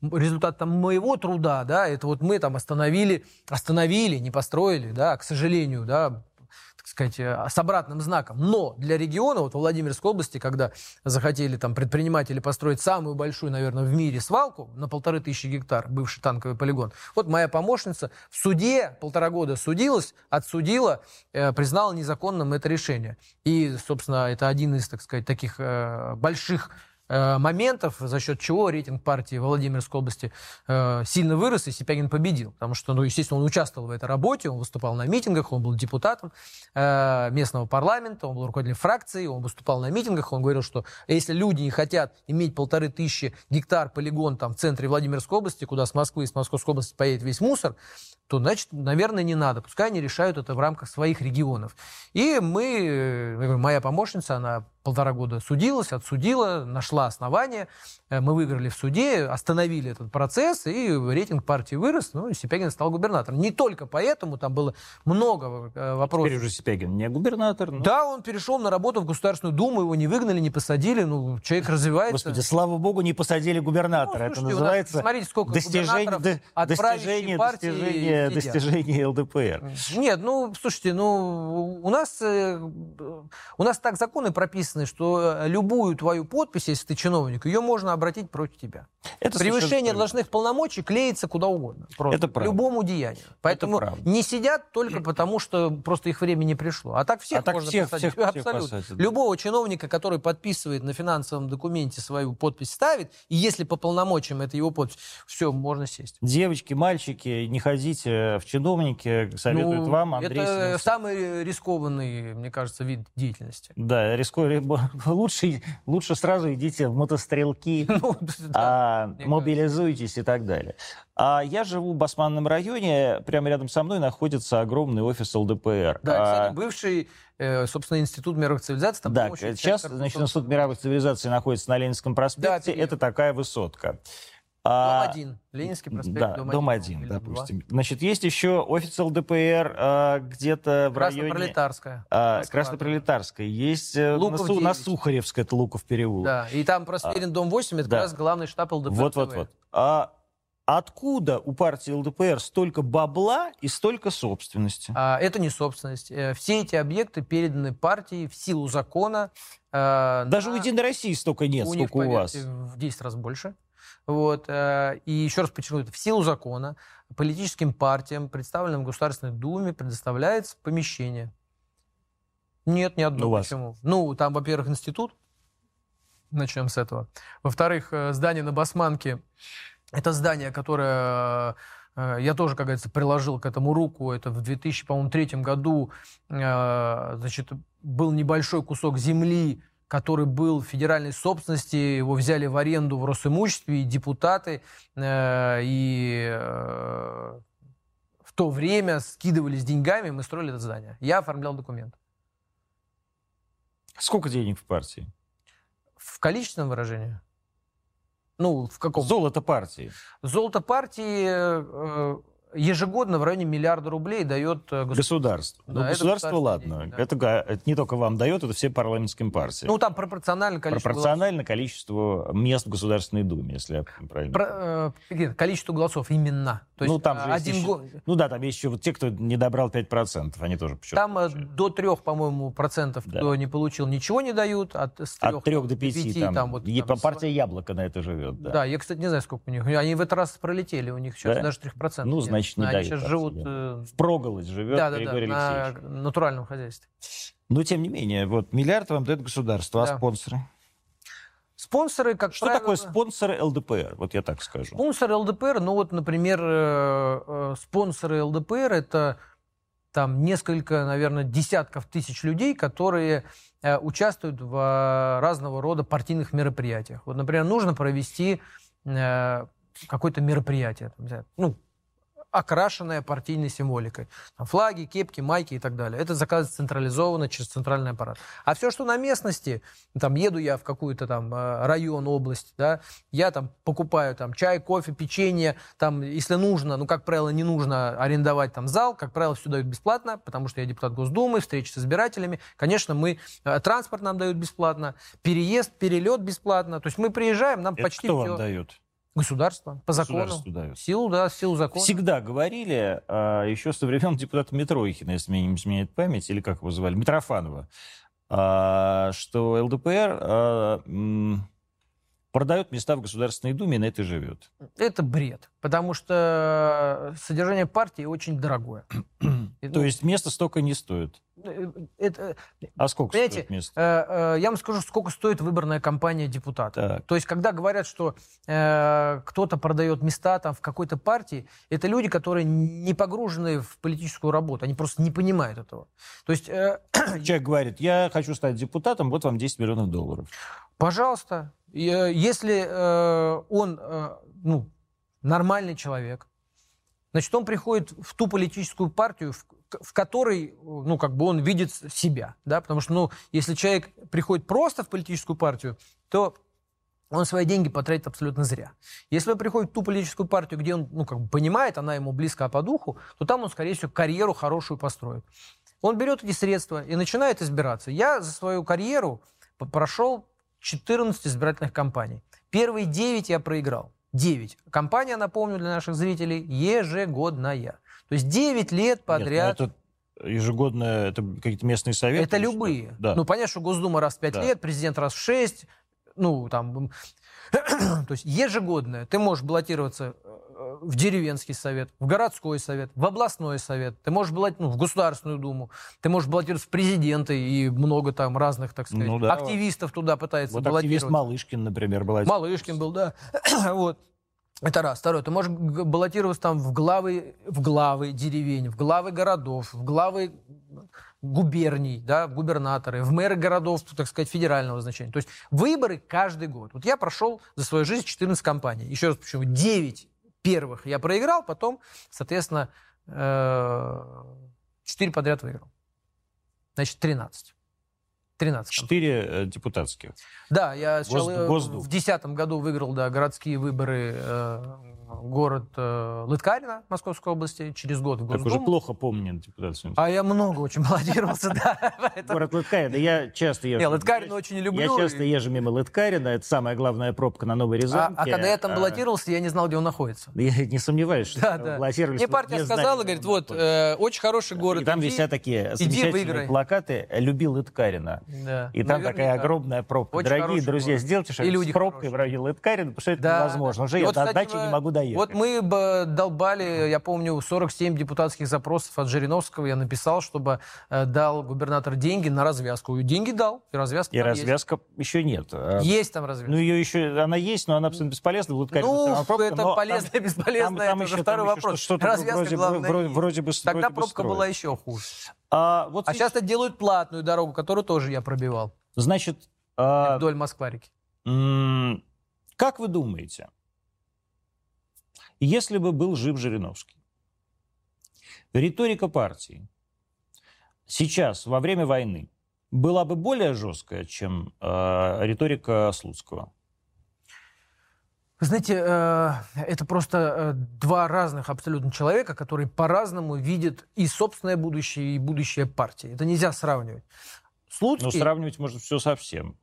результат там моего труда, да, это вот мы там остановили, остановили, не построили, да, к сожалению, да, сказать, э, с обратным знаком. Но для региона, вот в Владимирской области, когда захотели там предприниматели построить самую большую, наверное, в мире свалку на полторы тысячи гектар, бывший танковый полигон, вот моя помощница в суде полтора года судилась, отсудила, э, признала незаконным это решение. И, собственно, это один из, так сказать, таких э, больших моментов, за счет чего рейтинг партии Владимирской области э, сильно вырос, и Сипягин победил. Потому что, ну, естественно, он участвовал в этой работе, он выступал на митингах, он был депутатом э, местного парламента, он был руководителем фракции, он выступал на митингах, он говорил, что если люди не хотят иметь полторы тысячи гектар полигон там в центре Владимирской области, куда с Москвы и с Московской области поедет весь мусор, то, значит, наверное, не надо. Пускай они решают это в рамках своих регионов. И мы, моя помощница, она полтора года судилась, отсудила, нашла основания. Э, мы выиграли в суде, остановили этот процесс, и рейтинг партии вырос, ну, и Сипягин стал губернатором. Не только поэтому, там было много э, вопросов. Теперь уже Сипягин не губернатор. Но... Да, он перешел на работу в Государственную Думу, его не выгнали, не посадили, ну, человек развивается. Господи, слава богу, не посадили губернатора. Ну, слушайте, Это называется нас, смотрите, сколько достижение, до, достижение, достижение, достижение ЛДПР. Нет, ну, слушайте, ну, у нас, э, у нас так законы прописаны, что любую твою подпись, если ты чиновник, ее можно обратить против тебя. Это Превышение должностных полномочий клеится куда угодно. Просто, это правда. любому деянию. Поэтому не сидят только потому, что просто их время не пришло. А так всех а так можно всех, посадить. Всех, Абсолютно. Всех посадить, да. Любого чиновника, который подписывает на финансовом документе свою подпись, ставит, и если по полномочиям это его подпись, все, можно сесть. Девочки, мальчики, не ходите в чиновники, советуют ну, вам, Андрей. Это самый рискованный, мне кажется, вид деятельности. Да, рискованный. Лучше, лучше сразу идите в мотострелки. Ну, а, мобилизуйтесь и так далее. А я живу в Басманном районе, прямо рядом со мной находится огромный офис ЛДПР. Да, кстати, а, бывший, э, собственно, Институт мировых цивилизаций. Там да, сейчас, значит, Институт мировых цивилизаций находится на Ленинском проспекте. Это такая высотка. А, дом один. Ленинский проспект, да, дом, дом один, допустим. Значит, есть еще офис ЛДПР а, где-то в районе... Краснопролетарская. А, Краснопролетарская. Есть э, Луков на, на Сухаревской, это Луков переулок. Да, и там Просперин, а, дом 8, это да. как раз главный штаб ЛДПР. Вот-вот-вот. А откуда у партии ЛДПР столько бабла и столько собственности? А, это не собственность. Э, все эти объекты переданы партии в силу закона. Э, Даже на... у Единой России столько нет, у сколько них, у вас. В 10 раз больше. Вот. Э, и еще раз подчеркну, это в силу закона политическим партиям, представленным в Государственной Думе, предоставляется помещение. Нет, ни одно. Ну, Почему? Ну, там, во-первых, институт. Начнем с этого. Во-вторых, э, здание на Басманке. Это здание, которое э, я тоже, как говорится, приложил к этому руку. Это в 2003 году значит, был небольшой кусок земли, который был в федеральной собственности, его взяли в аренду в Росимуществе, и депутаты, э, и э, в то время скидывались деньгами, мы строили это здание. Я оформлял документ. Сколько денег в партии? В количественном выражении? Ну, в каком? Золото партии. Золото партии э, ежегодно в районе миллиарда рублей дает э, государство. Да, ну, государство, ладно. Деньги, да. это, это не только вам дает, это все парламентским партиям. Ну, там пропорционально количество Пропорционально голосов. количеству мест в Государственной Думе, если я правильно Про, э, Количество голосов именно. То есть, ну, там же один еще, Ну да, там есть еще вот те, кто не добрал 5%, они тоже почему Там э, получают. до 3, по-моему, процентов, да. кто не получил, ничего не дают. От, с 3, от 3 до 5. 5 там, там, вот, там, партия Яблоко на это живет. Да. да, я, кстати, не знаю, сколько у них. Они в этот раз пролетели, у них сейчас да? даже 3%. Ну, значит, не дают. сейчас живут... Э... В проголодь живет да, Григорий да, Алексеевич. на натуральном хозяйстве. Но, тем не менее, вот миллиард вам дает государство, а да. а спонсоры? Спонсоры, как Что правило... такое спонсоры ЛДПР? Вот я так скажу. Спонсоры ЛДПР, ну вот, например, э, э, спонсоры ЛДПР это там несколько, наверное, десятков тысяч людей, которые э, участвуют в разного рода партийных мероприятиях. Вот, например, нужно провести какое-то мероприятие, ну, окрашенная партийной символикой. Там флаги, кепки, майки и так далее. Это заказывается централизованно через центральный аппарат. А все, что на местности, там еду я в какую-то там э, район, область, да, я там покупаю там чай, кофе, печенье, там, если нужно, ну, как правило, не нужно арендовать там зал, как правило, все дают бесплатно, потому что я депутат Госдумы, встречи с избирателями. Конечно, мы, э, транспорт нам дают бесплатно, переезд, перелет бесплатно. То есть мы приезжаем, нам Это почти кто все... вам дает? Государство, по закону. Силу, да, силу закона. Всегда говорили, а, еще со времен депутата Митрохина, если мне не изменяет память, или как его звали, Митрофанова, а, что ЛДПР а, продает места в Государственной Думе и на это живет. Это бред, потому что содержание партии очень дорогое. То есть место столько не стоит? Э, это, а сколько понимаете, стоит место? Э, э, я вам скажу, сколько стоит выборная кампания депутата. Так. То есть, когда говорят, что э, кто-то продает места там в какой-то партии, это люди, которые не погружены в политическую работу, они просто не понимают этого. То есть... Э, Человек говорит, я хочу стать депутатом, вот вам 10 миллионов долларов. Пожалуйста. Если э, он, э, ну, нормальный человек, Значит, он приходит в ту политическую партию, в которой, ну, как бы он видит себя, да, потому что, ну, если человек приходит просто в политическую партию, то он свои деньги потратит абсолютно зря. Если он приходит в ту политическую партию, где он, ну, как бы понимает, она ему близка по духу, то там он, скорее всего, карьеру хорошую построит. Он берет эти средства и начинает избираться. Я за свою карьеру прошел 14 избирательных кампаний. Первые 9 я проиграл. 9. Компания, напомню для наших зрителей, ежегодная. То есть 9 лет ну подряд... Нет, это ежегодно, это какие-то местные советы? Это любые. Да. Ну, понятно, что Госдума раз в 5 да. лет, президент раз в 6, ну, там, то есть ежегодное. Ты можешь баллотироваться э, в деревенский совет, в городской совет, в областной совет, ты можешь баллотироваться ну, в Государственную Думу, ты можешь баллотироваться в президенты, и много там разных, так сказать, ну, да. активистов туда пытается вот баллотироваться. активист Малышкин, например, баллотировался. Малышкин был, да. вот. Это раз. Второе, ты можешь баллотироваться там в главы, в главы деревень, в главы городов, в главы губерний, да, в губернаторы, в мэры городов, так сказать, федерального значения. То есть выборы каждый год. Вот я прошел за свою жизнь 14 компаний. Еще раз почему 9 первых я проиграл, потом, соответственно, 4 э, подряд выиграл. Значит, 13. 13. Четыре э, депутатских. Да, я сначала Гос, в 2010 году выиграл да, городские выборы э, город э, Лыткарино Московской области, через год в Госдуму. Так уже плохо помню депутацию. А я много очень баллотировался, да. Город Лыткарино, я часто езжу. Я Лыткарино очень люблю. Я часто езжу мимо Лыткарино, это самая главная пробка на Новой Рязанке. А, а когда я там а, баллотировался, я не знал, где он находится. Я не сомневаюсь, что баллотировались. Мне партия сказала, говорит, вот, э, очень хороший город. И там висят такие замечательные плакаты «Люби Лыткарино». И там такая огромная пробка. Дорогие друзья, сделайте что-нибудь с пробкой в районе Лыткарино, потому что это невозможно. Уже я до дачи не могу доехать. Вот мы долбали, я помню, 47 депутатских запросов от Жириновского. Я написал, чтобы э, дал губернатор деньги на развязку. И деньги дал, и развязка И развязка есть. еще нет. А есть там развязка. Ну, ее еще, она есть, но она абсолютно бесполезна. Будет ну, пробка, это полезно и бесполезно, там, там это еще, второй там вопрос. Что-то развязка, вроде, главное, вроде, вроде бы Тогда вроде пробка бы была еще хуже. А, вот а сейчас это делают платную дорогу, которую тоже я пробивал. Значит... А... Вдоль Москварики. Как вы думаете, если бы был жив Жириновский. Риторика партии сейчас, во время войны, была бы более жесткая, чем э, риторика Слуцкого? Вы знаете, э, это просто э, два разных абсолютно человека, которые по-разному видят и собственное будущее, и будущее партии. Это нельзя сравнивать. Слуцкий... Но сравнивать можно все совсем.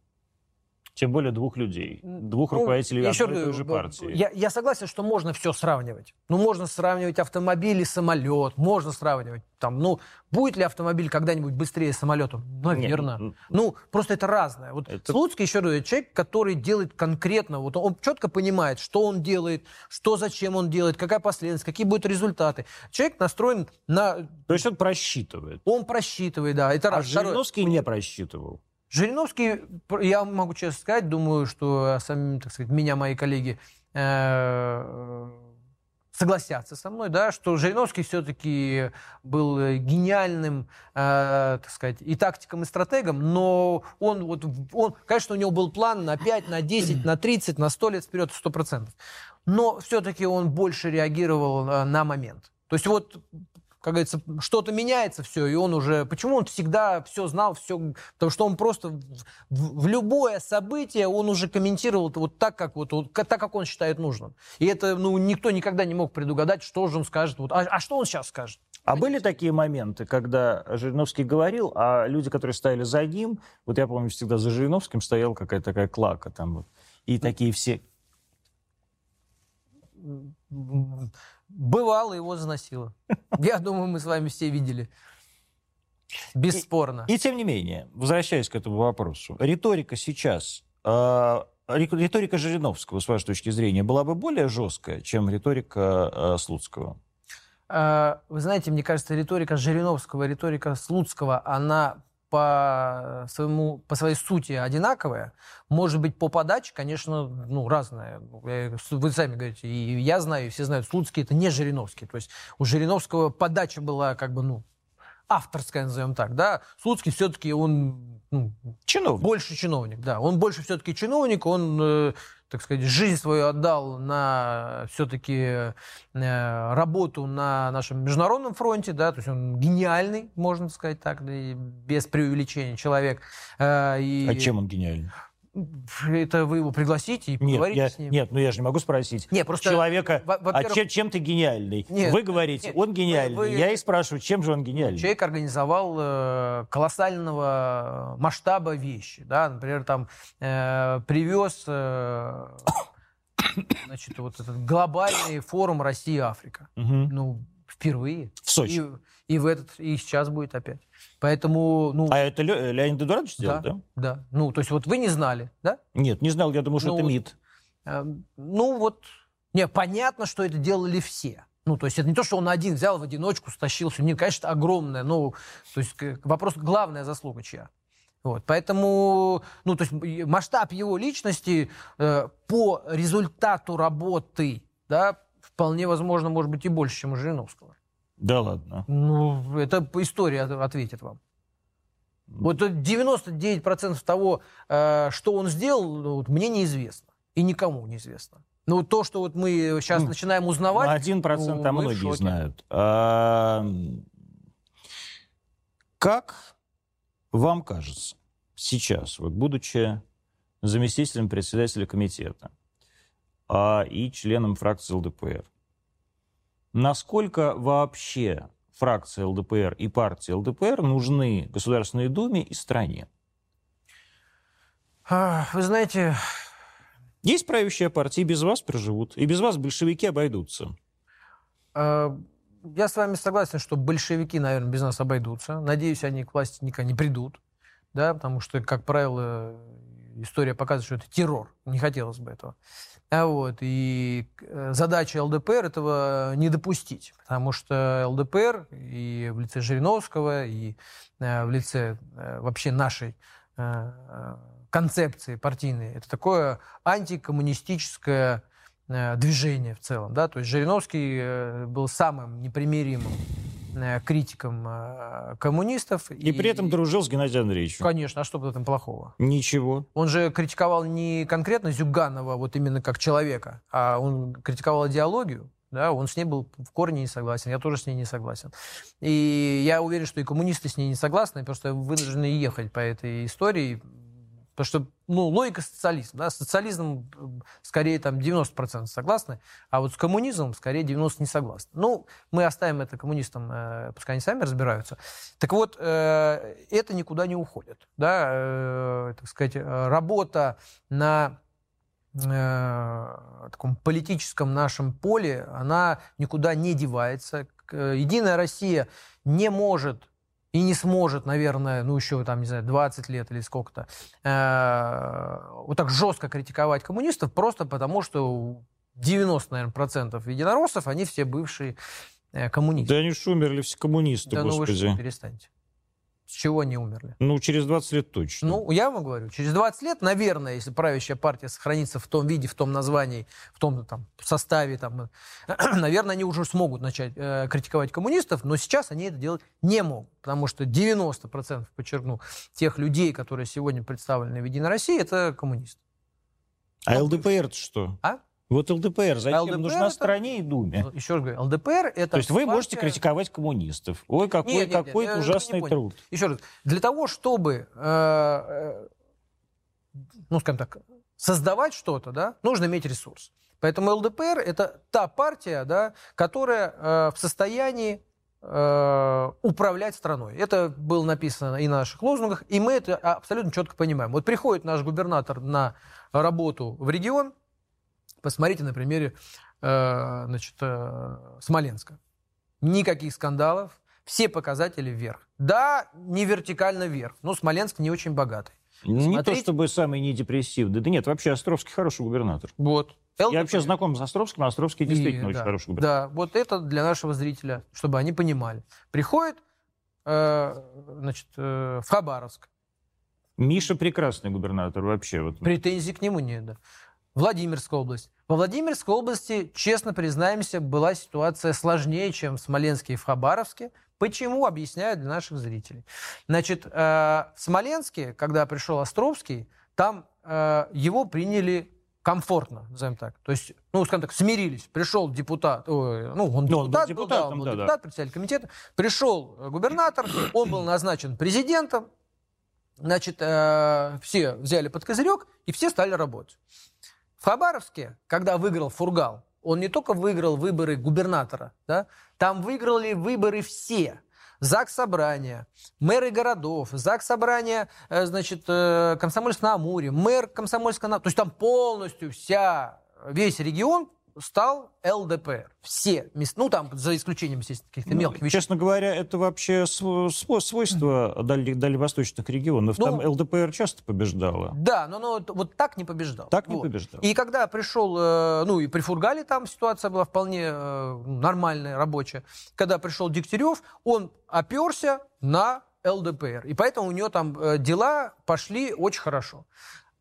Тем более двух людей, двух ну, руководителей одной и той же партии. Я, я согласен, что можно все сравнивать. Ну, можно сравнивать автомобиль и самолет, можно сравнивать. Там, ну, будет ли автомобиль когда-нибудь быстрее самолета? Наверное. Нет. Ну, просто это разное. Вот это... Слуцкий, еще раз, человек, который делает конкретно, вот он четко понимает, что он делает, что, зачем он делает, какая последовательность, какие будут результаты. Человек настроен на... То есть он просчитывает. Он просчитывает, да. Это а раз. Жириновский Второе... не просчитывал. Жириновский, я могу честно сказать, думаю, что сами, так сказать, меня мои коллеги э, согласятся со мной, да, что Жириновский все-таки был гениальным, э, так сказать, и тактиком, и стратегом, но он, вот, он, конечно, у него был план на 5, на 10, на 30, на 100 лет вперед, 100%. Но все-таки он больше реагировал э, на момент. То есть вот как говорится, что-то меняется все, и он уже... Почему он всегда все знал, все... Потому что он просто в, в любое событие он уже комментировал вот так, как, вот, вот, так, как он считает нужным. И это, ну, никто никогда не мог предугадать, что же он скажет. Вот, а, а что он сейчас скажет? А были такие моменты, когда Жириновский говорил, а люди, которые стояли за ним, вот я помню, всегда за Жириновским стояла какая-то такая клака там вот, и такие все Бывало, его заносило. Я думаю, мы с вами все видели. Бесспорно. И, и тем не менее, возвращаясь к этому вопросу, риторика сейчас, э, риторика Жириновского, с вашей точки зрения, была бы более жесткая, чем риторика э, Слуцкого? Э, вы знаете, мне кажется, риторика Жириновского, риторика Слуцкого, она по, своему, по своей сути одинаковая. Может быть, по подаче, конечно, ну, разная. Вы сами говорите, и я знаю, и все знают, Слуцкий это не Жириновский. То есть у Жириновского подача была как бы, ну, авторская, назовем так, да. Слуцкий все-таки он ну, чиновник. больше чиновник, да. Он больше все-таки чиновник, он, э, так сказать, жизнь свою отдал на все-таки э, работу на нашем международном фронте, да, то есть он гениальный, можно сказать так, без преувеличения человек. И... А чем он гениальный? Это вы его пригласите и поговорите нет, я, с ним. Нет, ну я же не могу спросить нет, просто, человека, а чем, чем ты гениальный? Нет, вы говорите, нет, он гениальный. Вы, я и спрашиваю, чем же он гениальный? Человек организовал э, колоссального масштаба вещи. Да? Например, там э, привез э, значит, вот этот глобальный форум Россия-Африка. Угу. Ну, впервые. В Сочи. И, и в этот, и сейчас будет опять. Поэтому, ну... А это Ле- Леонид Эдуардович сделал, да? Да, Ну, то есть вот вы не знали, да? Нет, не знал, я думаю, что ну, это МИД. Э, ну, вот... Не, понятно, что это делали все. Ну, то есть это не то, что он один взял в одиночку, стащил все. Нет, конечно, огромное. Ну, то есть вопрос, главная заслуга чья. Вот, поэтому, ну, то есть масштаб его личности э, по результату работы, да, вполне возможно, может быть и больше, чем у Жириновского. Да ладно. Ну, это история ответит вам. Вот 99% того, э, что он сделал, ну, мне неизвестно. И никому неизвестно. Но то, что вот мы сейчас ну, начинаем узнавать... Один процент, ну, а многие знают. А, как вам кажется сейчас, вот будучи заместителем председателя комитета а, и членом фракции ЛДПР, насколько вообще фракция ЛДПР и партия ЛДПР нужны Государственной Думе и стране? Вы знаете... Есть правящая партия, и без вас проживут. И без вас большевики обойдутся. А, я с вами согласен, что большевики, наверное, без нас обойдутся. Надеюсь, они к власти никогда не придут. Да, потому что, как правило, история показывает, что это террор. Не хотелось бы этого. А вот, и э, задача ЛДПР этого не допустить, потому что ЛДПР и в лице Жириновского, и э, в лице э, вообще нашей концепции партийной, это такое антикоммунистическое движение в целом. Да? То есть Жириновский был самым непримиримым критиком э, коммунистов. И, и при этом дружил с Геннадием Андреевичем. Конечно, а что в этом плохого? Ничего. Он же критиковал не конкретно Зюганова, вот именно как человека, а он критиковал идеологию. Да, он с ней был в корне не согласен, я тоже с ней не согласен. И я уверен, что и коммунисты с ней не согласны, просто вынуждены ехать по этой истории, Потому что, ну, логика социализма. Да? Социализм скорее там 90% согласны, а вот с коммунизмом скорее 90% не согласны. Ну, мы оставим это коммунистам, э, пускай они сами разбираются. Так вот, э, это никуда не уходит. Да? Э, так сказать, работа на э, таком политическом нашем поле, она никуда не девается. Единая Россия не может и не сможет, наверное, ну еще там, не знаю, 20 лет или сколько-то, э, вот так жестко критиковать коммунистов, просто потому что 90, наверное, процентов единороссов, они все бывшие э, коммунисты. Да они же умерли все коммунисты, да, господи. ну вы что, перестаньте. С чего они умерли? Ну, через 20 лет точно. Ну, я вам говорю, через 20 лет, наверное, если правящая партия сохранится в том виде, в том названии, в том там, составе, там, наверное, они уже смогут начать э, критиковать коммунистов, но сейчас они это делать не могут, потому что 90%, подчеркну, тех людей, которые сегодня представлены в «Единой России», это коммунисты. А ЛДПР что? А? Вот ЛДПР зачем ЛДПР нужна это... стране и Думе? Ну, еще раз говорю, ЛДПР это... То есть вы партия... можете критиковать коммунистов. Ой, какой, нет, нет, какой нет, ужасный не труд. Еще раз, для того, чтобы, э, э, ну, скажем так, создавать что-то, да, нужно иметь ресурс. Поэтому ЛДПР это та партия, да, которая э, в состоянии э, управлять страной. Это было написано и на наших лозунгах, и мы это абсолютно четко понимаем. Вот приходит наш губернатор на работу в регион, Посмотрите на примере э, значит, э, Смоленска. Никаких скандалов, все показатели вверх. Да, не вертикально вверх, но Смоленск не очень богатый. Не Смотрите. то чтобы самый не депрессивный. Да нет, вообще Островский хороший губернатор. Вот. ЛДПР. Я вообще знаком с Островским, Островский действительно и, очень да, хороший губернатор. Да, вот это для нашего зрителя, чтобы они понимали. Приходит э, значит, э, в Хабаровск. Миша прекрасный губернатор вообще. Вот. Претензий к нему нет, да. Владимирская область. Во Владимирской области, честно признаемся, была ситуация сложнее, чем в Смоленске и в Хабаровске. Почему, объясняю для наших зрителей. Значит, э, в Смоленске, когда пришел Островский, там э, его приняли комфортно, назовем так. То есть, ну, скажем так, смирились. Пришел депутат, ой, ну, он Ну, он был депутат, был, да, он был да, да. депутат, председатель комитета. Пришел э, губернатор, он был назначен президентом. Значит, э, все взяли под козырек, и все стали работать. Хабаровске, когда выиграл Фургал, он не только выиграл выборы губернатора, да, там выиграли выборы все. ЗАГС Собрания, мэры городов, ЗАГС Собрания, э, значит, э, Комсомольск-на-Амуре, мэр Комсомольска-на... То есть там полностью вся, весь регион стал ЛДПР. Все места, ну там за исключением, естественно, каких-то Ну, мелких вещей. Честно говоря, это вообще св- св- свойство дали- дальневосточных регионов. Там Ну, ЛДПР часто побеждала. Да, но, но вот так не побеждал. Так не Вот. побеждал. И когда пришел, э, ну и при Фургале там ситуация была вполне э, нормальная, рабочая. Когда пришел Дегтярев, он оперся на ЛДПР. И поэтому у него там э, дела пошли очень хорошо.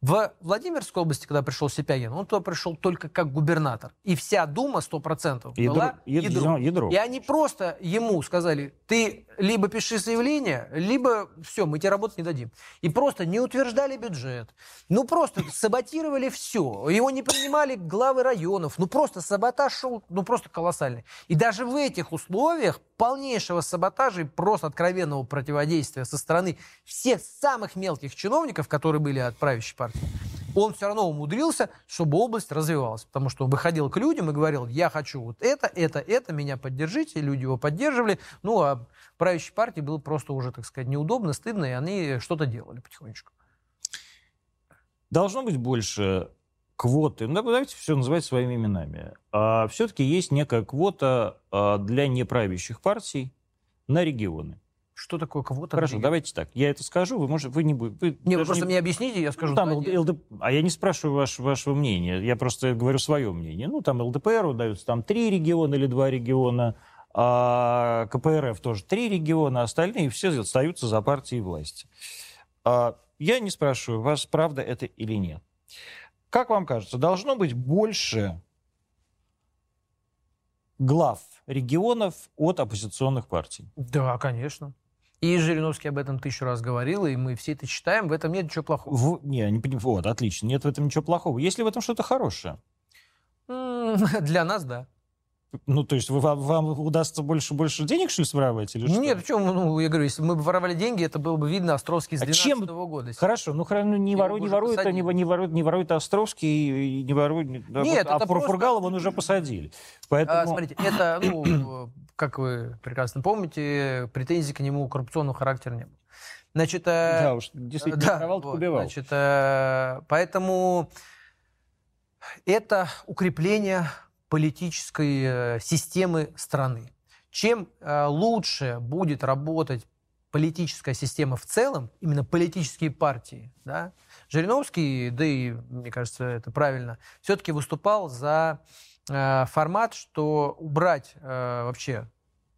В Владимирской области, когда пришел Сипягин, он туда пришел только как губернатор. И вся Дума 100% Ядро- была яд- ядром. ядро. И они просто ему сказали, ты либо пиши заявление, либо все, мы тебе работать не дадим. И просто не утверждали бюджет. Ну просто саботировали все. Его не принимали главы районов. Ну просто саботаж шел, ну просто колоссальный. И даже в этих условиях полнейшего саботажа и просто откровенного противодействия со стороны всех самых мелких чиновников, которые были от правящей партии, он все равно умудрился, чтобы область развивалась. Потому что он выходил к людям и говорил, я хочу вот это, это, это, меня поддержите. Люди его поддерживали. Ну, а правящей партии было просто уже, так сказать, неудобно, стыдно, и они что-то делали потихонечку. Должно быть больше квоты. Ну, давайте все называть своими именами. А, все-таки есть некая квота а, для неправящих партий на регионы. Что такое кого-то? Хорошо, давайте так. Я это скажу, вы, может, вы не будете... Вы Не, вы просто мне объясните, я скажу. Ну, там да, ЛД- А я не спрашиваю ваш, вашего мнения, я просто говорю свое мнение. Ну, там ЛДПР даются там три региона или два региона, а КПРФ тоже три региона, остальные все остаются за партией власти. А, я не спрашиваю вас, правда это или нет. Как вам кажется, должно быть больше глав регионов от оппозиционных партий? Да, конечно. И Жириновский об этом тысячу раз говорил, и мы все это читаем, в этом нет ничего плохого. В- не, не поним- Вот, отлично. Нет в этом ничего плохого. Есть ли в этом что-то хорошее? Для нас, да. Ну, то есть вы- вам, вам удастся больше больше денег, что ли, своровать? Или что? Нет, в чем, ну, я говорю, если бы мы бы воровали деньги, это было бы видно Островский с А 2012 чем- года. Хорошо, ну ну, не воруй, не уже ворует, посадили. не, не ворует, не ворует Островский, и не ворует... да, Нет, вот, а это Фур- просто- Фургалова он уже посадили. Поэтому... А, смотрите, это, ну, как вы прекрасно помните, претензий к нему коррупционного характера не было. Значит, э, да, уж действительно, да, провал так вот, убивал. значит, э, поэтому это укрепление политической э, системы страны. Чем э, лучше будет работать политическая система в целом, именно политические партии, да, Жириновский, да и, мне кажется, это правильно, все-таки выступал за э, формат, что убрать вообще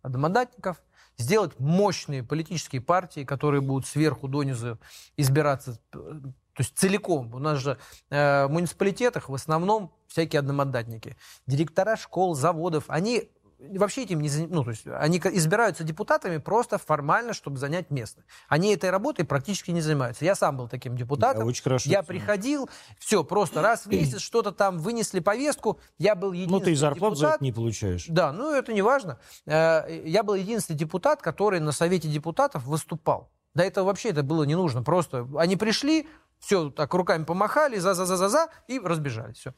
одномандатников, сделать мощные политические партии, которые будут сверху донизу избираться, э, то есть целиком. У нас же э, в муниципалитетах в основном всякие одномандатники. Директора школ, заводов, они вообще этим не ну, то есть они избираются депутатами просто формально, чтобы занять место. Они этой работой практически не занимаются. Я сам был таким депутатом. Я очень хорошо Я приходил, все, просто раз в месяц что-то там вынесли повестку, я был единственный Ну, ты и зарплату за депутат. это не получаешь. Да, ну это не важно. Э, Я был единственный депутат, который на Совете депутатов выступал. До этого вообще это было не нужно. Просто они пришли, все так руками помахали, за-за-за-за-за, и разбежались. Все.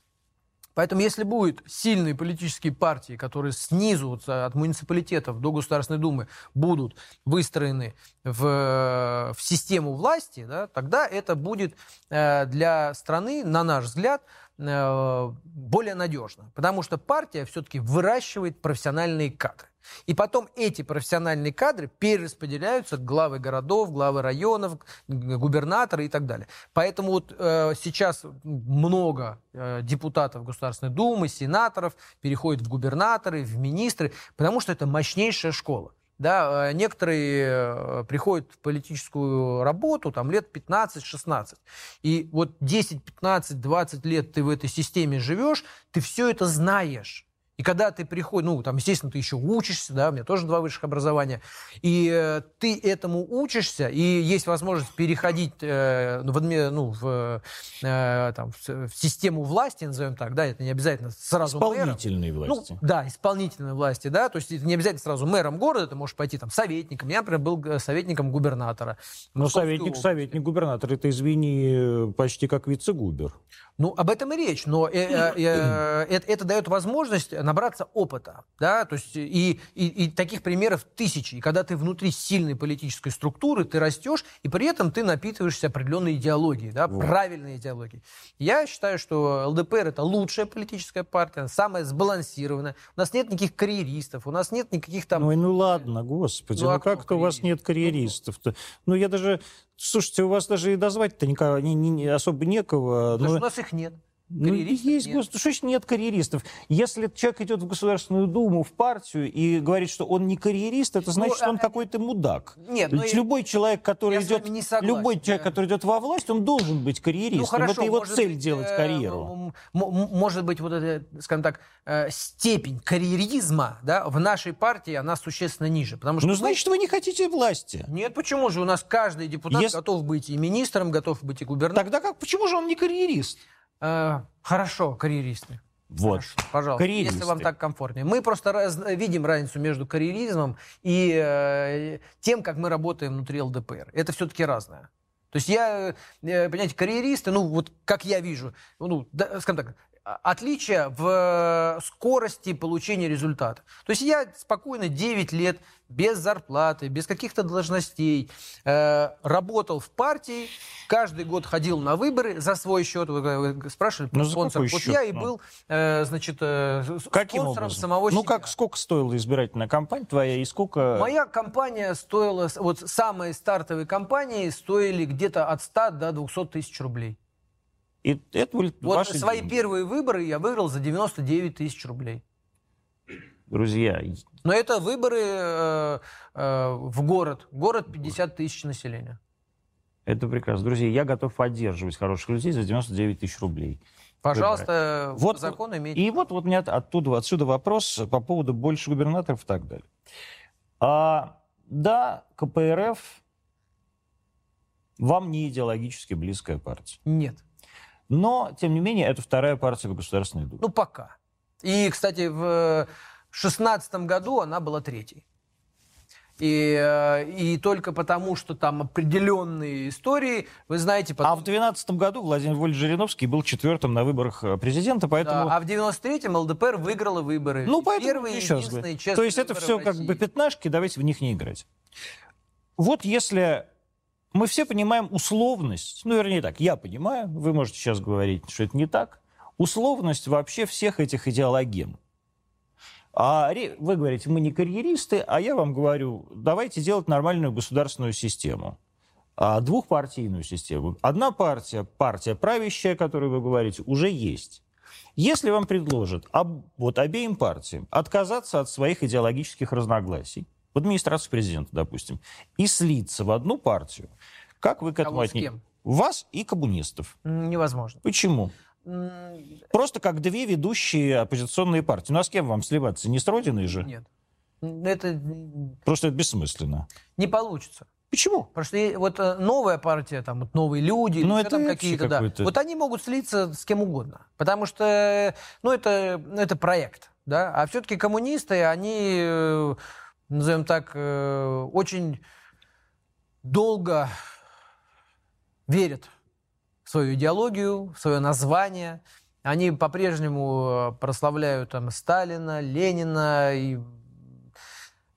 Поэтому если будут сильные политические партии, которые снизу вот, от муниципалитетов до Государственной Думы будут выстроены в, в систему власти, да, тогда это будет э, для страны, на наш взгляд, э, более надежно. Потому что партия все-таки выращивает профессиональные кадры. И потом эти профессиональные кадры перераспределяются главы городов, главы районов, губернаторы и так далее. Поэтому вот э, сейчас много э, депутатов Государственной Думы, сенаторов переходят в губернаторы, в министры, потому что это мощнейшая школа. Да, э, некоторые э, приходят в политическую работу там лет 15-16. И вот 10, 15, 20 лет ты в этой системе живешь, ты все это знаешь. И когда ты приходишь, ну, там, естественно, ты еще учишься, да, у меня тоже два высших образования, и э, ты этому учишься, и есть возможность переходить э, в, ну, в, э, там, в, в систему власти, назовем так, да, это не обязательно сразу Исполнительной мэром. власти. Ну, да, исполнительной власти, да, то есть это не обязательно сразу мэром города, ты можешь пойти там советником. Я, например, был э, советником губернатора. Московской советник, области. советник губернатора, это, извини, почти как вице-губер. Ну, об этом и речь, но э, э, э, это, это дает возможность набраться опыта, да, то есть и, и, и таких примеров тысячи. И когда ты внутри сильной политической структуры, ты растешь, и при этом ты напитываешься определенной идеологией, да, Вот. правильной идеологией. Я считаю, что ЛДПР это лучшая политическая партия, самая сбалансированная. У нас нет никаких карьеристов, у нас нет никаких там... Ой, ну ладно, господи, Ну, ну, а кто как-то у вас нет карьеристов-то. Ну я даже, слушайте, у вас даже и дозвать-то никого, не, не- особо некого. Потому что у нас их нет. Ну, есть, нет. господи, что нет карьеристов? Если человек идет в Государственную Думу, в партию и говорит, что он не карьерист, это значит, что он а- какой-то мудак. Нет, ну любой человек, который идет, не согласен, любой да. человек, который идет во власть, он должен быть карьеристом. это его Ну, может цель быть, делать э, карьеру. может быть, вот эта, скажем так, э, степень карьеризма да, в нашей партии, она существенно ниже. Потому что Ну, значит, вы не хотите власти. Нет, почему же? У нас каждый депутат Если- готов быть и министром, готов быть и губернатором. Тогда как? Почему же он не карьерист? Э, хорошо, карьеристы. Вот. Хорошо, пожалуйста, Карьеристы. если вам так комфортнее. Мы просто раз- видим разницу между карьеризмом и э, тем, как мы работаем внутри ЛДПР. Это все-таки разное. То есть я, э, понимаете, карьеристы, ну вот как я вижу, ну, да, скажем так, а- отличие в э, скорости получения результата. То есть я спокойно 9 лет без зарплаты, без каких-то должностей, э, работал в партии, каждый год ходил на выборы за свой счет. Вы, вы спрашивали, Ну, спонсор. Вот счет? я и Ну. был, э, значит, э, Каким спонсором образом? самого ну, себя. как, сколько стоила избирательная кампания твоя и сколько... Моя компания стоила, вот самые стартовые компании стоили где-то от 100 до 200 тысяч рублей. И это были Вот свои деньги. первые выборы я выиграл за 99 тысяч рублей. Друзья, Но это выборы э, э, в город. Город 50 тысяч населения. это прекрасно. Друзья, я готов поддерживать хороших людей за 99 тысяч рублей. Пожалуйста, Вот- по закону имейте. И вот, вот у меня оттуда, отсюда вопрос по поводу больше губернаторов и так далее. А, да, КПРФ вам не идеологически близкая партия. Нет. Но, тем не менее, это вторая партия в Государственной Думе. Ну, пока. И, кстати, в шестнадцатом году она была третьей. И, э, и только потому, что там определенные истории, вы знаете, а потом... в 2012 году Владимир Вольфович Жириновский был четвертым на выборах э, президента, Да, поэтому... а в 93-м ЛДПР выиграла выборы. Ну, поэтому Первые, еще раз говорю. То есть это все в как бы пятнашки, давайте в них не играть. Вот если мы все понимаем условность, ну, вернее так, я понимаю, вы можете сейчас говорить, что это не так, условность вообще всех этих идеологем. А вы говорите, мы не карьеристы, а я вам говорю, давайте делать нормальную государственную систему. А, двухпартийную систему. Одна партия, партия правящая, о которой вы говорите, уже есть. Если вам предложат об- вот обеим партиям отказаться от своих идеологических разногласий, в администрацию президента, допустим, и слиться в одну партию, как вы к этому с отнесетесь? Вас и коммунистов. Невозможно. Почему? Просто как две ведущие оппозиционные партии. Ну а с кем вам сливаться? Не с Родиной же? Нет. Это Просто это бессмысленно. не получится. Почему? Потому что вот э, новая партия, там вот новые люди, Ну, это там какие-то, да, вот они могут слиться с кем угодно, потому что, э, ну, это, это проект, да, а все-таки коммунисты, они, э, назовем так, очень долго верят свою идеологию, свое название, они по-прежнему э, прославляют там Сталина, Ленина и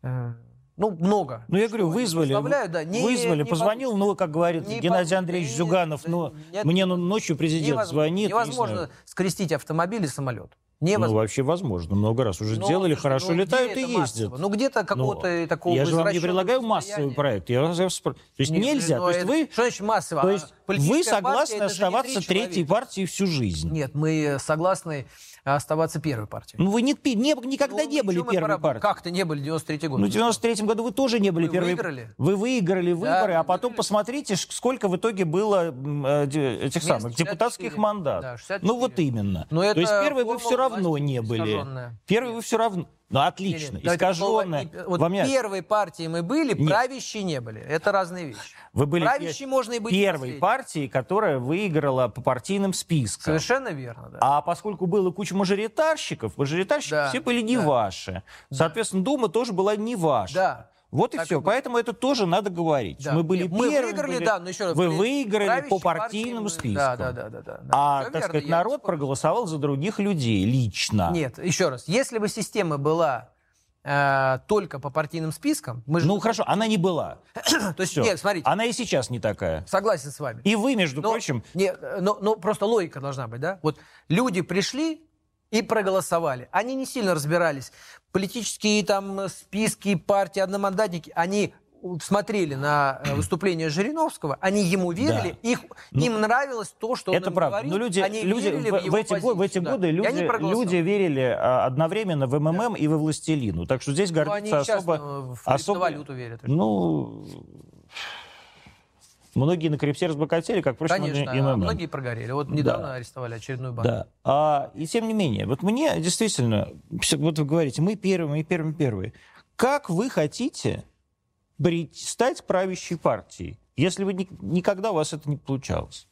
э, ну много. Ну, я говорю, вызвали, да, не- вызвали, не позвонил, ну, как говорит не Геннадий Андреевич нет, Зюганов, ну, нет, мне ну, ночью президент невозможно, звонит. не Невозможно знаю. скрестить автомобиль и самолет. Ну, Невозможно. вообще возможно. Много раз уже Ну, делали, хорошо ну, летают и ездят. Ну, где-то какого-то Ну, такого Я же вам не предлагаю массовый проект. Я вас спр- То есть Нет, нельзя. ну, То есть это- вы... Что значит массово? То А- есть Вы партия согласны не оставаться третьей партией всю жизнь? Нет, мы согласны оставаться первой партией. Ну, вы не, не- никогда Ну, не были первой пора- партией. Как-то не были 93 год. Ну, в 93 году вы тоже не были Мы первой. выиграли. Вы выиграли выборы, мы а потом выиграли. посмотрите, сколько в итоге было э, этих самых 64. депутатских мандатов. Да, 64. ну, вот именно. Но То есть первый вы все равно не были. Первый вы все равно... Ну, отлично. Не-не, давайте Искаженное. слово- Вот Вам я- первой партией мы были, Нет. правящей не были. Это разные вещи. Вы были Правящей можно и быть первой партией, которая выиграла по партийным спискам. Совершенно верно, да. А поскольку было куча мажоритарщиков, мажоритарщики Да, все были не да. ваши. Соответственно, Дума тоже была не ваша. Да. Вот и Так все. было. Поэтому это тоже надо говорить. Да. Мы были Нет, мы первыми, выиграли, были- да, но еще раз. Вы выиграли по партийному мы- списку. Да, да, да, да. да. А, Всё так верно, сказать, народ не спорю. проголосовал за других людей лично. Нет, еще раз. Если бы система была э, только по партийным спискам, мы же... Ну хорошо, она не была. то есть, Всё. нет, смотрите, Она и сейчас не такая. согласен с вами. И вы, между Но- прочим, Нет, э, но, но просто логика должна быть, да? Вот люди пришли и проголосовали. Они не сильно разбирались. Политические там списки, партии, одномандатники, они смотрели на э, выступление Жириновского, они ему верили, их, Ну, им нравилось то, что он это им правда. говорил, Но люди, они люди верили в, в, его эти, го- в эти позицию, да. годы люди, люди верили а, одновременно в МММ и во Властелину. Так что здесь Ну, они гордиться сейчас особо... э, в особо- криптовалюту верят. Ну, многие на крипте разбогатели, как, впрочем, Конечно, и МММ. многие прогорели. Вот недавно Да. арестовали очередную банку. Да. А, и тем не менее, вот мне действительно, вот вы говорите, мы первые, мы первые, первые. Как вы хотите стать правящей партией, если вы ни- никогда у вас это не получалось?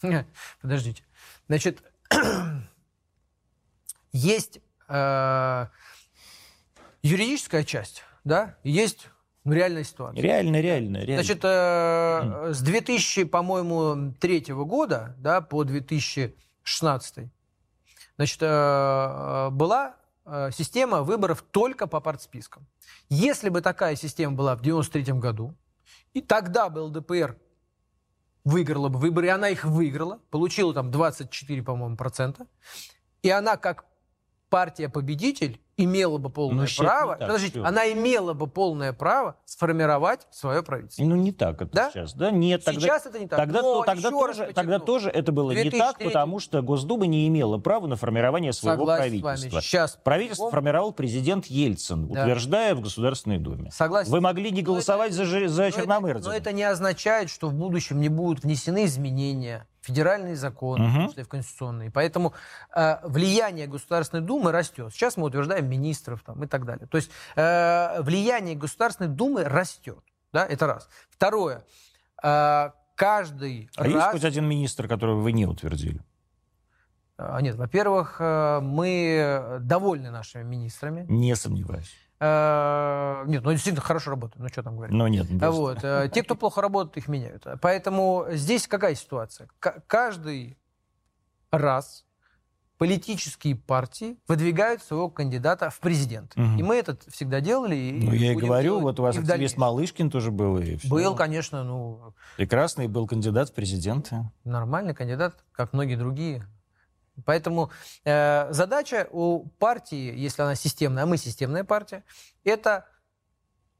Подождите. Значит, есть э, юридическая часть, да, есть ну, реальная ситуация. Реально, реально, реально. Значит, э, с 2000, по-моему, третьего года, да, по 2016, значит, э, была э, система выборов только по партспискам. Если бы такая система была в 93 году, и тогда бы ЛДПР выиграла бы выборы, и она их выиграла, получила там 24, по-моему, процента, и она как партия-победитель имела бы полное Ну, щас право, так, подождите, всё. она имела бы полное право сформировать свое правительство. Ну, не так это Да? сейчас, да? Нет, тогда... Сейчас это не так. Тогда, Но то- тогда, тоже, тогда тоже это было не так, 2003 потому что Госдума не имела права на формирование своего Согласен правительства. Сейчас Правительство формировал президент Ельцин, Да. утверждая в Государственной Думе. Согласен. Вы могли не Но голосовать за, Жи- за Но это- Черномырдина. Но это не означает, что в будущем не будут внесены изменения федеральные законы, Мгм. в числе в конституционные. Поэтому э, влияние Государственной Думы растет. Сейчас мы утверждаем министров там, и так далее. То есть э, влияние Государственной Думы растет. Да? Это раз. Второе. Э, каждый А есть раз... хоть один министр, которого вы не утвердили? А, Нет, во-первых, э, мы довольны нашими министрами. Не сомневаюсь. Э, Нет, ну действительно хорошо работают. Ну что там говорить? Но нет. А просто. Вот. э, Те, кто плохо работает, их меняют. Поэтому здесь какая ситуация? К- Каждый раз политические партии выдвигают своего кандидата в президент. Мгм. И мы это всегда делали. И Ну, я и говорю, вот у вас активист. Малышкин тоже был. И всё. Был, конечно, ну, Прекрасный был кандидат в президенты. нормальный кандидат, как многие другие. Поэтому э, задача у партии, если она системная, а мы системная партия, это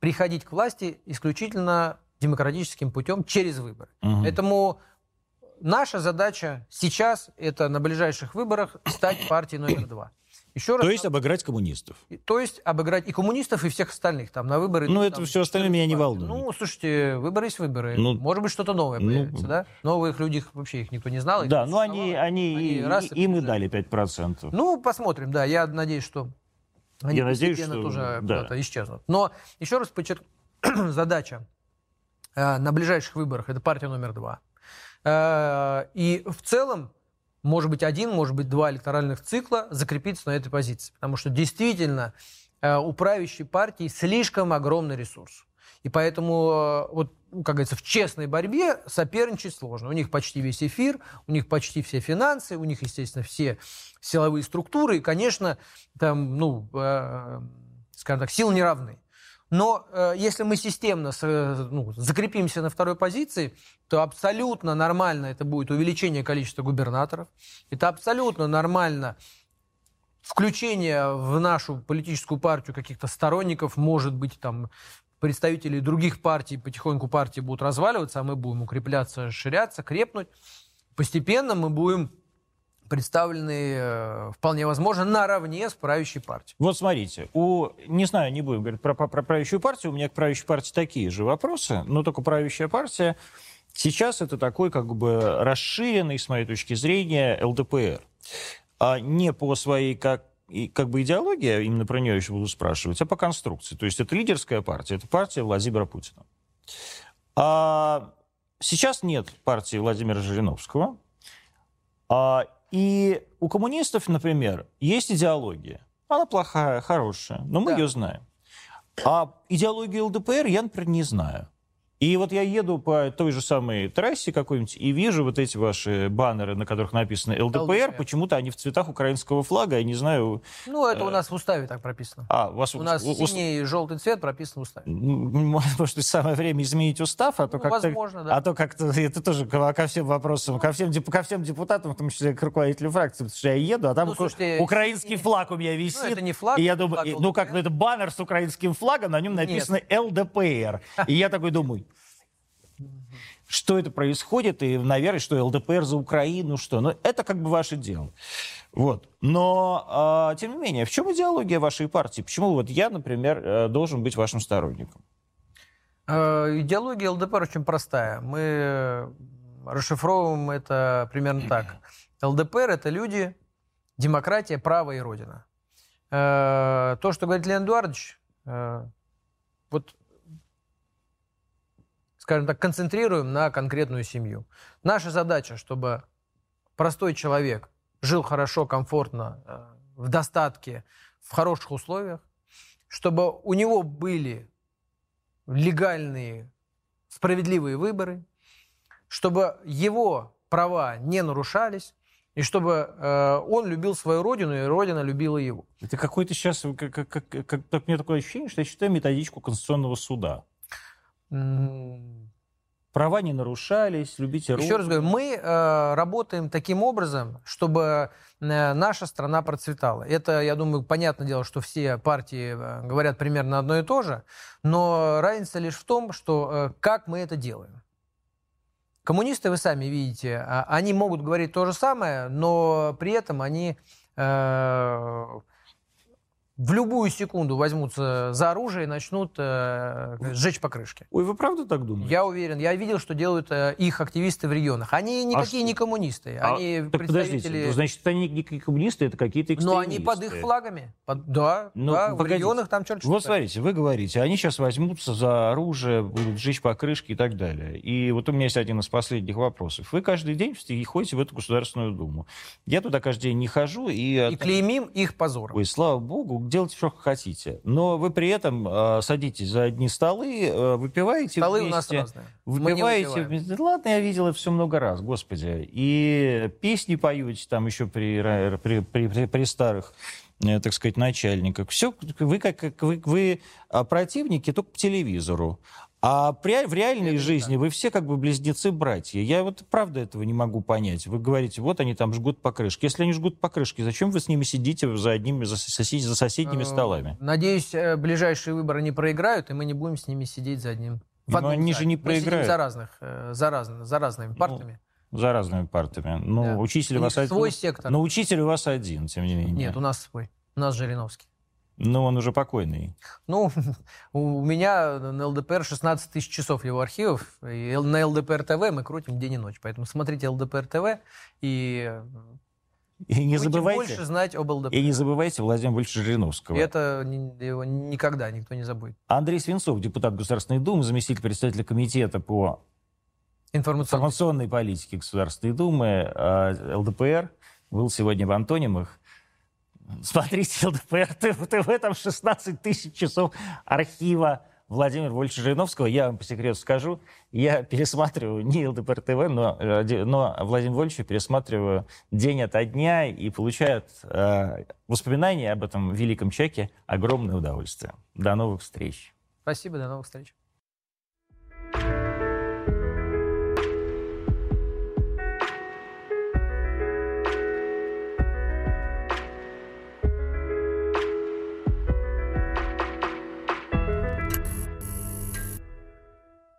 приходить к власти исключительно демократическим путем через выборы. Мгм. Поэтому наша задача сейчас это на ближайших выборах стать партией номер два. Еще раз, То есть обыграть коммунистов. то есть обыграть и коммунистов, и всех остальных там на выборы. Ну, идут, это там, всё остальное меня не 14 партий. волнует. Ну, слушайте, выборы есть выборы. Ну, Может быть, что-то новое ну, появится, да? Новых людей вообще их никто не знал. Да, не ну они, они, Они и- раз и- им и дали 5%. Ну, посмотрим, да. Я надеюсь, что они Я надеюсь, что- тоже да. исчезнут. Но еще раз подчеркну, задача э, на ближайших выборах это партия номер два. Э, И в целом, может быть, один, может быть, два электоральных цикла закрепиться на этой позиции. Потому что действительно э, у правящей партии слишком огромный ресурс. И поэтому, э, вот, ну, как говорится, в честной борьбе соперничать сложно. У них почти весь эфир, у них почти все финансы, у них, естественно, все силовые структуры. И, конечно, там, ну, э, скажем так, силы не равны. Но э, если мы системно с- э, ну, закрепимся на второй позиции, то абсолютно нормально это будет увеличение количества губернаторов. Это абсолютно нормально включение в нашу политическую партию каких-то сторонников, может быть, там, представители других партий, потихоньку партии будут разваливаться, а мы будем укрепляться, расширяться, крепнуть. Постепенно мы будем представлены, э, вполне возможно, наравне с правящей партией. Вот смотрите, у, не знаю, не будем говорить про, про, про правящую партию, у меня к правящей партии такие же вопросы, но только правящая партия сейчас это такой как бы расширенный, с моей точки зрения, ЛДПР. А не по своей как и как бы идеология, именно про нее еще буду спрашивать, а по конструкции. То есть это лидерская партия, это партия Владимира Путина. А сейчас нет партии Владимира Жириновского. А, и у коммунистов, например, есть идеология. Она плохая, хорошая, но мы да. ее знаем. А идеологию ЛДПР я, например, не знаю. И вот я еду по той же самой трассе какой-нибудь и вижу вот эти ваши баннеры, на которых написано ЛДПР. ЛДПР. Почему-то они в цветах украинского флага, я не знаю... Ну, это у э, нас в уставе так прописано. А, у вас... У нас у... синий и желтый цвет прописан в уставе. Может быть, самое время изменить устав, а то ну, как-то... Возможно, да. А то как-то это тоже ко всем вопросам, ко всем, ко всем депутатам, в том числе к руководителю фракции, потому что я еду, а там ну, слушайте, украинский флаг у меня висит. Ну, это не флаг. И я думаю, флаг ну как, ну это баннер с украинским флагом, на нем написано Нет. ЛДПР. И я такой думаю, что это происходит, и, наверное, что ЛДПР за Украину, что. Но это как бы ваше дело. Вот. Но, э, тем не менее, в чем идеология вашей партии? Почему вот я, например, э, должен быть вашим сторонником? Э, идеология ЛДПР очень простая. Мы расшифровываем это примерно так. ЛДПР – это люди, демократия, право и родина. Э, то, что говорит Леонид Эдуардович, э, вот скажем так, концентрируем на конкретную семью. Наша задача, чтобы простой человек жил хорошо, комфортно, э, в достатке, в хороших условиях, чтобы у него были легальные, справедливые выборы, чтобы его права не нарушались, и чтобы э, он любил свою родину, и родина любила его. Это какой-то сейчас, как, как, как, как, как, мне такое ощущение, что я читаю методичку Конституционного суда. Права не нарушались, любите Еще руку. раз говорю, мы э, работаем таким образом, чтобы э, наша страна процветала. Это, я думаю, понятное дело, что все партии э, говорят примерно одно и то же, но разница лишь в том, что э, как мы это делаем. Коммунисты, вы сами видите, а, они могут говорить то же самое, но при этом они э, в любую секунду возьмутся за оружие и начнут э, сжечь покрышки. Ой, вы правда так думаете? Я уверен. Я видел, что делают э, их активисты в регионах. Они а никакие а не коммунисты. А, они так представители... подождите, значит, они не коммунисты, это какие-то экстремисты. Но они под их флагами. Под... Да, ну, да в регионах там черт Вот смотрите, вы говорите, они сейчас возьмутся за оружие, будут сжечь покрышки и так далее. И вот у меня есть один из последних вопросов. Вы каждый день ходите в эту Государственную Думу. Я туда каждый день не хожу. И, и клеймим их позором. Ой, слава богу, делайте что хотите. Но вы при этом э, садитесь за одни столы, э, выпиваете Столы вместе. у нас разные. Выпиваете вместе. Ладно, я видел это все много раз, господи. И песни поете там еще при, при, при, при, при старых э, так сказать, начальниках. Все, вы как, как вы, вы а, противники только по телевизору. А при, в реальной это жизни вы все как бы близнецы-братья. Я вот правда этого не могу понять. Вы говорите, вот они там жгут покрышки. Если они жгут покрышки, зачем вы с ними сидите за одними, за, сосед, за соседними э, столами? Надеюсь, э, ближайшие выборы не проиграют, и мы не будем с ними сидеть за одним. В Но они же не проиграют. за разных, э, за, раз, за разными ну, партиями. Ну, за разными партиями. Ну, да. учитель у вас один. Свой сектор. Но учитель у вас один, тем не менее. Нет, у нас свой. У нас Жириновский. Ну, он уже покойный. Ну, у меня на ЛДПР 16 тысяч часов его архивов. И на ЛДПР ТВ мы крутим день и ночь. Поэтому смотрите ЛДПР ТВ и и не забывайте, больше знать об ЛДПР. И не забывайте Владимира Вольфовича Жириновского. Это его никогда никто не забудет. Андрей Свинцов, депутат Государственной Думы, заместитель председателя комитета по информационной, информационной политике Государственной Думы, а, ЛДПР, был сегодня в Антонимах. Смотрите ЛДПР ТВ, там 16 тысяч часов архива Владимира Вольфовича Жириновского. Я вам по секрету скажу, я пересматриваю не ЛДПР ТВ, но, но Владимира Вольфовича пересматриваю день ото дня и получаю э, воспоминания об этом великом человеке огромное удовольствие. До новых встреч. Спасибо, до новых встреч.